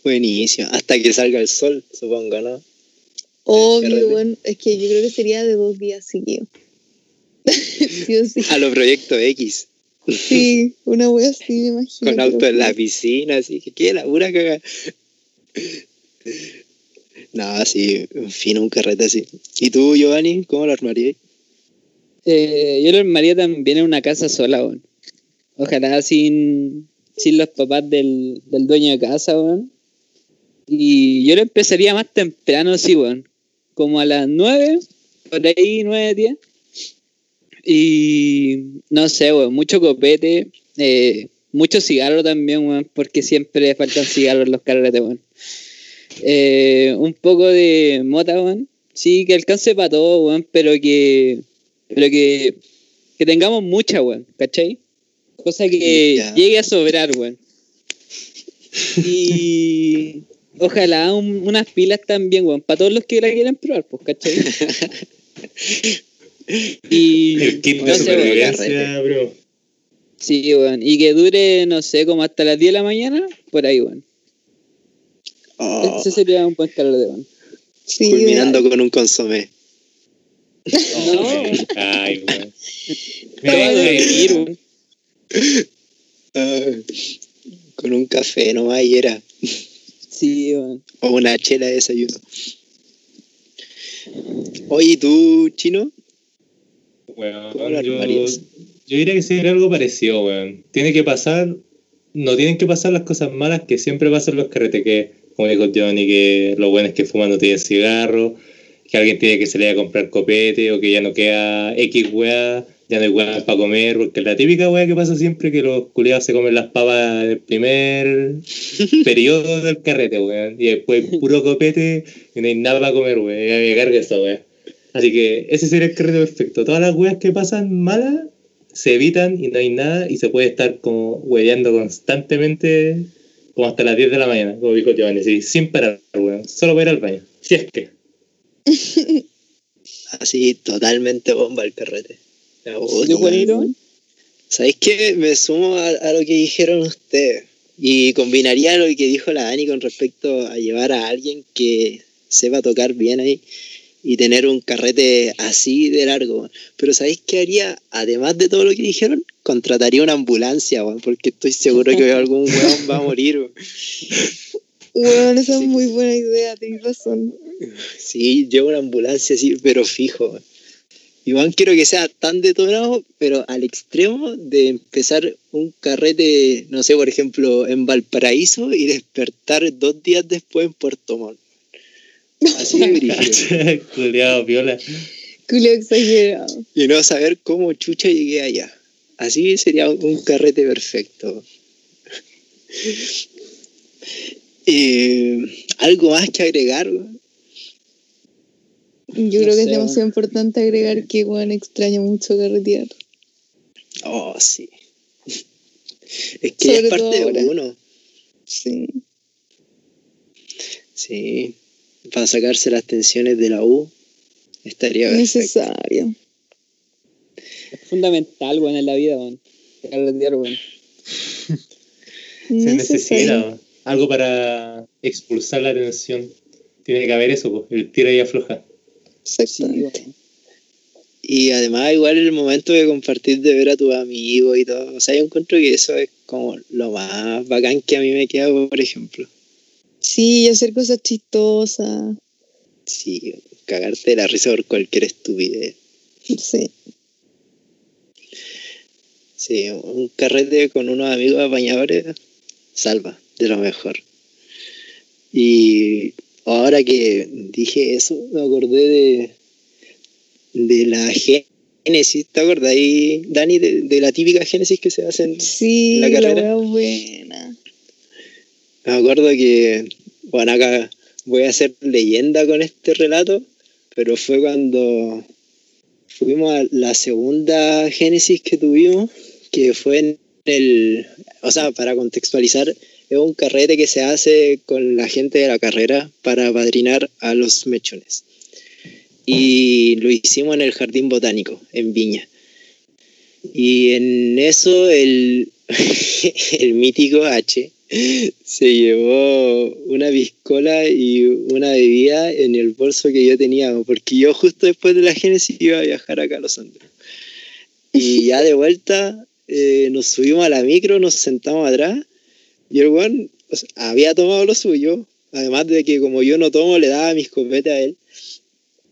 Speaker 1: Buenísimo. Hasta que salga el sol, supongo, ¿no?
Speaker 3: Obvio, bueno, es que yo creo que sería de dos días seguidos. sí o sí.
Speaker 1: A los proyectos X,
Speaker 3: Sí, una wea así, me imagino.
Speaker 1: con auto en la piscina, así que qué la pura caga. No, sí, en fin, un carrete así. ¿Y tú, Giovanni, cómo lo armarías?
Speaker 4: Eh, yo lo armaría también en una casa sola, weón. Ojalá sin, sin los papás del, del dueño de casa, weón. Y yo lo empezaría más temprano, sí, weón. Como a las 9, por ahí, 9, 10. Y no sé, weón, mucho copete, eh, mucho cigarro también, weón, porque siempre faltan cigarros en los carretes, weón. Eh, un poco de mota, weón. Sí, que alcance para todo, weón, pero que pero que, que tengamos mucha, weón, ¿cachai? Cosa que llegue a sobrar, weón. Y ojalá un- unas pilas también, weón, para todos los que la quieran probar, pues, ¿cachai? Y
Speaker 5: El kit de
Speaker 4: weón,
Speaker 5: supervivencia, bro.
Speaker 4: Sí, weón, y que dure, no sé, como hasta las 10 de la mañana, por ahí, weón.
Speaker 1: Oh,
Speaker 4: Ese sería un buen carrete, weón.
Speaker 3: Sí,
Speaker 1: culminando con un consomé.
Speaker 4: No.
Speaker 5: Ay, weón.
Speaker 4: Todo
Speaker 5: Mira,
Speaker 4: a dormir, weón.
Speaker 1: Ah, con un café nomás y era. O una chela de desayuno. Oye, ¿y tú, chino?
Speaker 5: weón,
Speaker 1: ¿Cómo lo
Speaker 5: yo, yo diría que sería algo parecido, weón. Tiene que pasar, no tienen que pasar las cosas malas que siempre pasan los carretes, que, como dijo Johnny, que lo bueno es que fuman no tienen cigarro, que alguien tiene que salir a comprar copete, o que ya no queda X weá, ya no hay weá para comer, porque la típica weá que pasa siempre que los culiados se comen las papas en el primer periodo del carrete, weón, y después puro copete y no hay nada para comer, weón, y me carga esa weá. Así que ese sería el carrete perfecto. Todas las weas que pasan malas se evitan y no hay nada y se puede estar como hueveando constantemente como hasta las 10 de la mañana, como dijo Giovanni, así, sin parar, weón. Solo para ir al baño. Si es que.
Speaker 1: Así, totalmente bomba el carrete. Puta.
Speaker 4: ¿Tú, Juanito?
Speaker 1: ¿Sabéis qué? Me sumo a, a lo que dijeron ustedes. Y combinaría lo que dijo la Dani con respecto a llevar a alguien que sepa tocar bien ahí y tener un carrete así de largo. Pero ¿sabéis qué haría? Además de todo lo que dijeron, contrataría una ambulancia, weón, porque estoy seguro que algún weón va a morir. weón.
Speaker 3: Esa
Speaker 1: Sí.
Speaker 3: es muy buena idea, tienes razón.
Speaker 1: Sí, llevo una ambulancia así, pero fijo. weón. Iván quiero que sea tan detonado, pero al extremo de empezar un carrete, no sé, por ejemplo, en Valparaíso y despertar dos días después en Puerto Montt. Así de.
Speaker 5: Culeado, viola.
Speaker 3: Culo exagerado.
Speaker 1: Y no saber cómo chucha llegué allá. Así sería un carrete perfecto. Eh, ¿Algo más que agregar?
Speaker 3: Yo
Speaker 4: No
Speaker 3: creo que es demasiado importante agregar que, bueno, extraño mucho carretear.
Speaker 1: Oh, sí. Es que
Speaker 3: Sobre
Speaker 1: es parte de
Speaker 3: ahora.
Speaker 1: uno.
Speaker 3: Sí.
Speaker 1: Sí. Para sacarse las tensiones de la U estaría perfecto.
Speaker 3: Necesario.
Speaker 4: Es fundamental, weón, en la vida, weón. Carretear.
Speaker 5: Se necesita algo para expulsar la tensión. Tiene que haber eso, pues, el tira y afloja.
Speaker 4: Sí.
Speaker 1: Y además igual el momento de compartir de ver a tus amigos y todo. O sea, yo encuentro que eso es como lo más bacán que a mí me queda, por ejemplo.
Speaker 3: Sí, hacer cosas chistosas.
Speaker 1: Sí, cagarte de la risa por cualquier estupidez.
Speaker 3: Sí.
Speaker 1: Sí, un carrete con unos amigos apañadores salva, de lo mejor. Y ahora que dije eso, me acordé de, de la Génesis, ¿te acordás ahí, Dani, de, de la típica Génesis que se hacen?
Speaker 3: Sí,
Speaker 1: ¿La
Speaker 3: la,
Speaker 1: carrera?
Speaker 3: wea buena.
Speaker 1: Me acuerdo que, bueno, acá voy a hacer leyenda con este relato, pero fue cuando fuimos a la segunda Génesis que tuvimos, que fue en el, o sea, para contextualizar, es un carrete que se hace con la gente de la carrera para padrinar a los mechones. Y lo hicimos en el Jardín Botánico, en Viña. Y en eso el, el mítico H se llevó una piscola y una bebida en el bolso que yo tenía, porque yo justo después de la Génesis iba a viajar acá a Los Andes. Y ya de vuelta eh, nos subimos a la micro, nos sentamos atrás y el weón o sea, había tomado lo suyo, además de que como yo no tomo le daba mis copetes a él.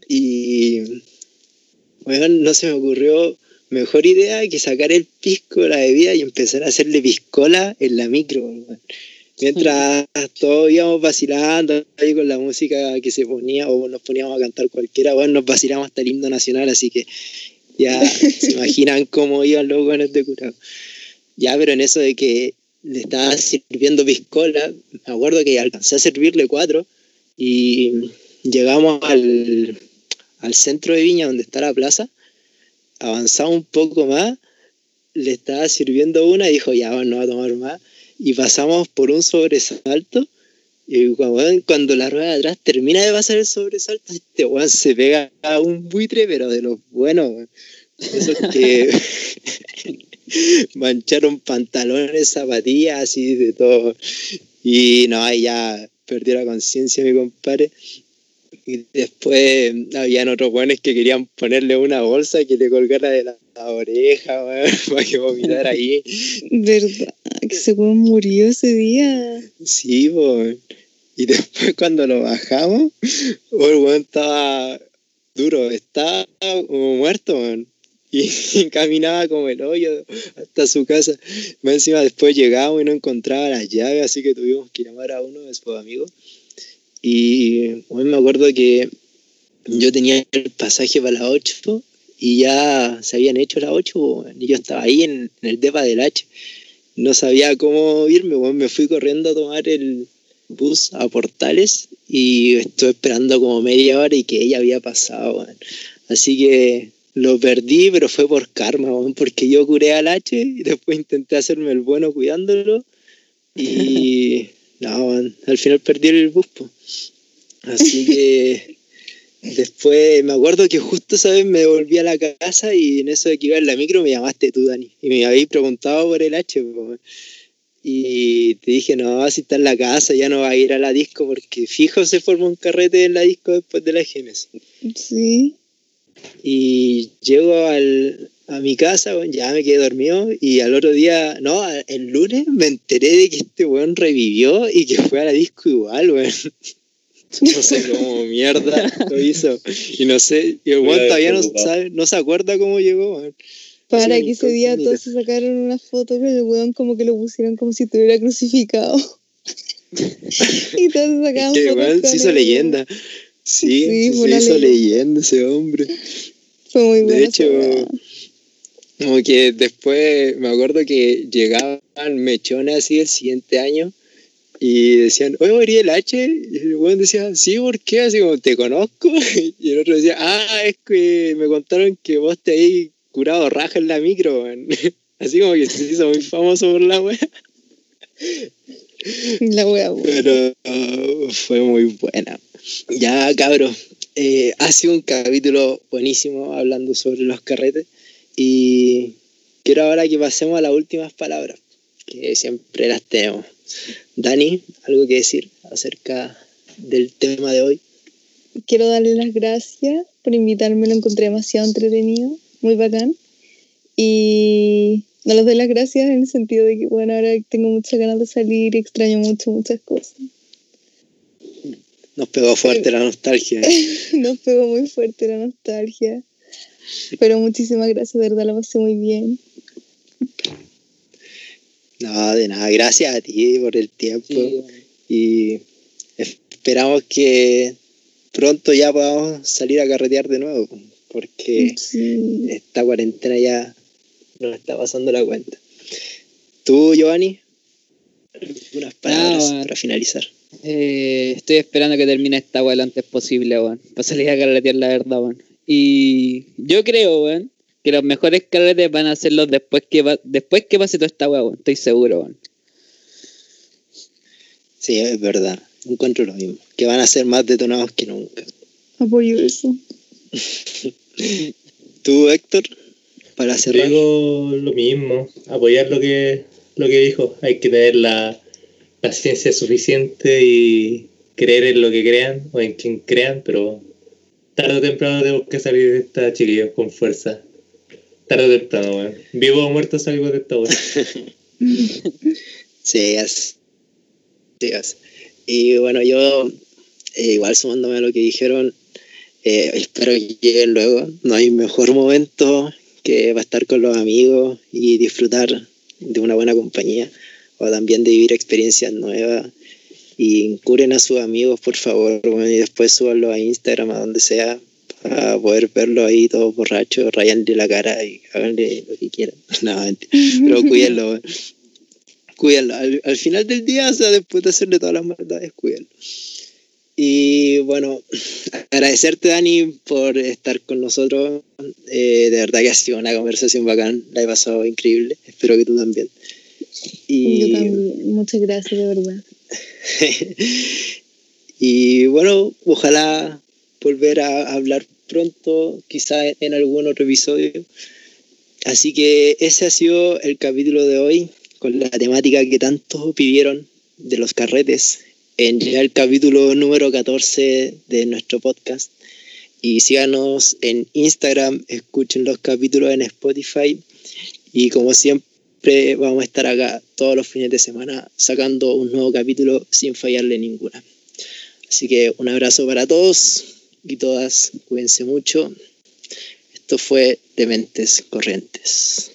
Speaker 1: Y bueno, no se me ocurrió mejor idea que sacar el pisco, la bebida y empezar a hacerle piscola en la micro. weón. Mientras todos íbamos vacilando ahí con la música que se ponía o nos poníamos a cantar cualquiera, bueno, nos vacilamos hasta el himno nacional, así que ya se imaginan cómo iban los buenos de curado. Ya, pero en eso de que le estaba sirviendo piscola, me acuerdo que alcancé a servirle cuatro y llegamos al, al centro de Viña donde está la plaza, avanzamos un poco más, le estaba sirviendo una y dijo, ya, no va a tomar más, y pasamos por un sobresalto, y cuando, la rueda de atrás termina de pasar el sobresalto, este weón se pega a un buitre, pero de los buenos. Esos que mancharon pantalones, zapatillas, así de todo. Y no, ahí ya perdió la conciencia mi compadre. Y después habían otros buenos que querían ponerle una bolsa que le colgara de la, la oreja, weón, para que vomitara ahí.
Speaker 3: ¿Verdad? Que se weón murió ese día.
Speaker 1: Sí, pues. Y después cuando lo bajamos, el weón estaba duro, estaba como muerto, weón. Y, caminaba como el hoyo hasta su casa. Más encima después llegamos y no encontraba las llaves, así que tuvimos que llamar a uno de sus amigos. Y bueno, me acuerdo que yo tenía el pasaje para las 8 y ya se habían hecho las 8 weón, y yo estaba ahí en, en el depa del H. No sabía cómo irme, weón. me fui corriendo a tomar el bus a Portales y estuve esperando como media hora y que ella había pasado. weón. Así que lo perdí, pero fue por karma, porque yo curé al H y después intenté hacerme el bueno cuidándolo, Y no, al final perdí el bus. po. Así que después me acuerdo que justo esa vez me volví a la casa y en eso de que iba en la micro me llamaste tú, Dani. Y me habéis preguntado por el H. po. Y te dije, no, si está en la casa ya no va a ir a la disco porque fijo se forma un carrete en la disco después de la Génesis.
Speaker 3: Sí.
Speaker 1: Y llego al, a mi casa, ya me quedé dormido y al otro día, no, el lunes me enteré de que este weón revivió y que fue a la disco igual, weón. No sé cómo mierda lo hizo. Y no sé, y el weón todavía no, sabe, no se acuerda cómo llegó, weón.
Speaker 3: Para
Speaker 1: Sí,
Speaker 3: que ese día todos se sacaron una foto con el weón como que lo pusieron como si estuviera crucificado. y todos se sacaban
Speaker 1: Que weón se hizo leyenda. Sí,
Speaker 3: Sí, fue
Speaker 1: se hizo
Speaker 3: leyenda.
Speaker 1: leyenda ese hombre.
Speaker 3: Fue muy
Speaker 1: De
Speaker 3: bueno.
Speaker 1: hecho, Como que después me acuerdo que llegaban mechones así el siguiente año y decían, oye, Ariel H. Y el weón decía, sí, ¿por qué? Así como, ¿te conozco? Y el otro decía, ah, es que me contaron que vos te habéis curado raja en la micro. Así como que se hizo muy famoso por la wea.
Speaker 3: La wea, weón.
Speaker 1: Pero uh, fue muy buena. Ya, cabros, eh, ha sido un capítulo buenísimo hablando sobre los carretes y quiero ahora que pasemos a las últimas palabras, que siempre las tenemos. Dani, ¿algo que decir acerca del tema de hoy?
Speaker 3: Quiero darle las gracias por invitarme, lo encontré demasiado entretenido, muy bacán. Y no les doy las gracias en el sentido de que, bueno, ahora tengo muchas ganas de salir y extraño mucho muchas cosas.
Speaker 1: Nos pegó fuerte la nostalgia.
Speaker 3: Nos pegó muy fuerte la nostalgia. Pero muchísimas gracias, de verdad la pasé muy bien.
Speaker 1: No, de nada, gracias a ti por el tiempo.
Speaker 4: Sí,
Speaker 1: y esperamos que pronto ya podamos salir a carretear de nuevo, porque
Speaker 3: Sí.
Speaker 1: esta cuarentena ya nos está pasando la cuenta. ¿Tú, Giovanni? Algunas palabras para finalizar.
Speaker 4: Eh, estoy esperando que termine esta weá lo antes posible, weón. Para salir a carretear la verdad, weón. Y yo creo, weón, que los mejores carretes van a ser los después que va- después que pase toda esta weá, weón. Estoy seguro, weón.
Speaker 1: Sí, es verdad. Encuentro lo mismo. Que van a ser más detonados que nunca.
Speaker 3: Apoyo eso.
Speaker 1: ¿Tú, Héctor? Para cerrar.
Speaker 5: Digo lo mismo, apoyar lo que, lo que dijo. Hay que tener la paciencia suficiente y creer en lo que crean o en quien crean, pero tarde o temprano tenemos que salir de esta chiquillos con fuerza. Tarde o temprano, weón. Vivo o muerto salgo de esta weón.
Speaker 1: Sí, es. Es. Y bueno, yo, eh, igual sumándome a lo que dijeron, eh, espero que lleguen luego. No hay mejor momento que va a estar con los amigos y disfrutar de una buena compañía o también de vivir experiencias nuevas. Y incuren a sus amigos, por favor, bueno, y después súbanlo a Instagram, a donde sea, para poder verlo ahí todos borrachos, rayanle la cara y háganle lo que quieran. No, pero cuídenlo. bueno. Cuídenlo. Al, al final del día, o sea, después de hacerle todas las maldades, cuídenlo. Y bueno, agradecerte, Dani, por estar con nosotros. Eh, de verdad que ha sido una conversación bacán. La he pasado increíble. Espero que tú también. Y,
Speaker 3: Yo también. Muchas gracias, de verdad.
Speaker 1: y bueno, ojalá volver a hablar pronto, quizá en algún otro episodio. Así que ese ha sido el capítulo de hoy, con la temática que tanto pidieron de los carretes, en ya el capítulo número 14 de nuestro podcast. Y síganos en Instagram, escuchen los capítulos en Spotify. Y como siempre, vamos a estar acá todos los fines de semana sacando un nuevo capítulo sin fallarle ninguna. Así que un abrazo para todos y todas. Cuídense mucho. Esto fue Dementes Corrientes.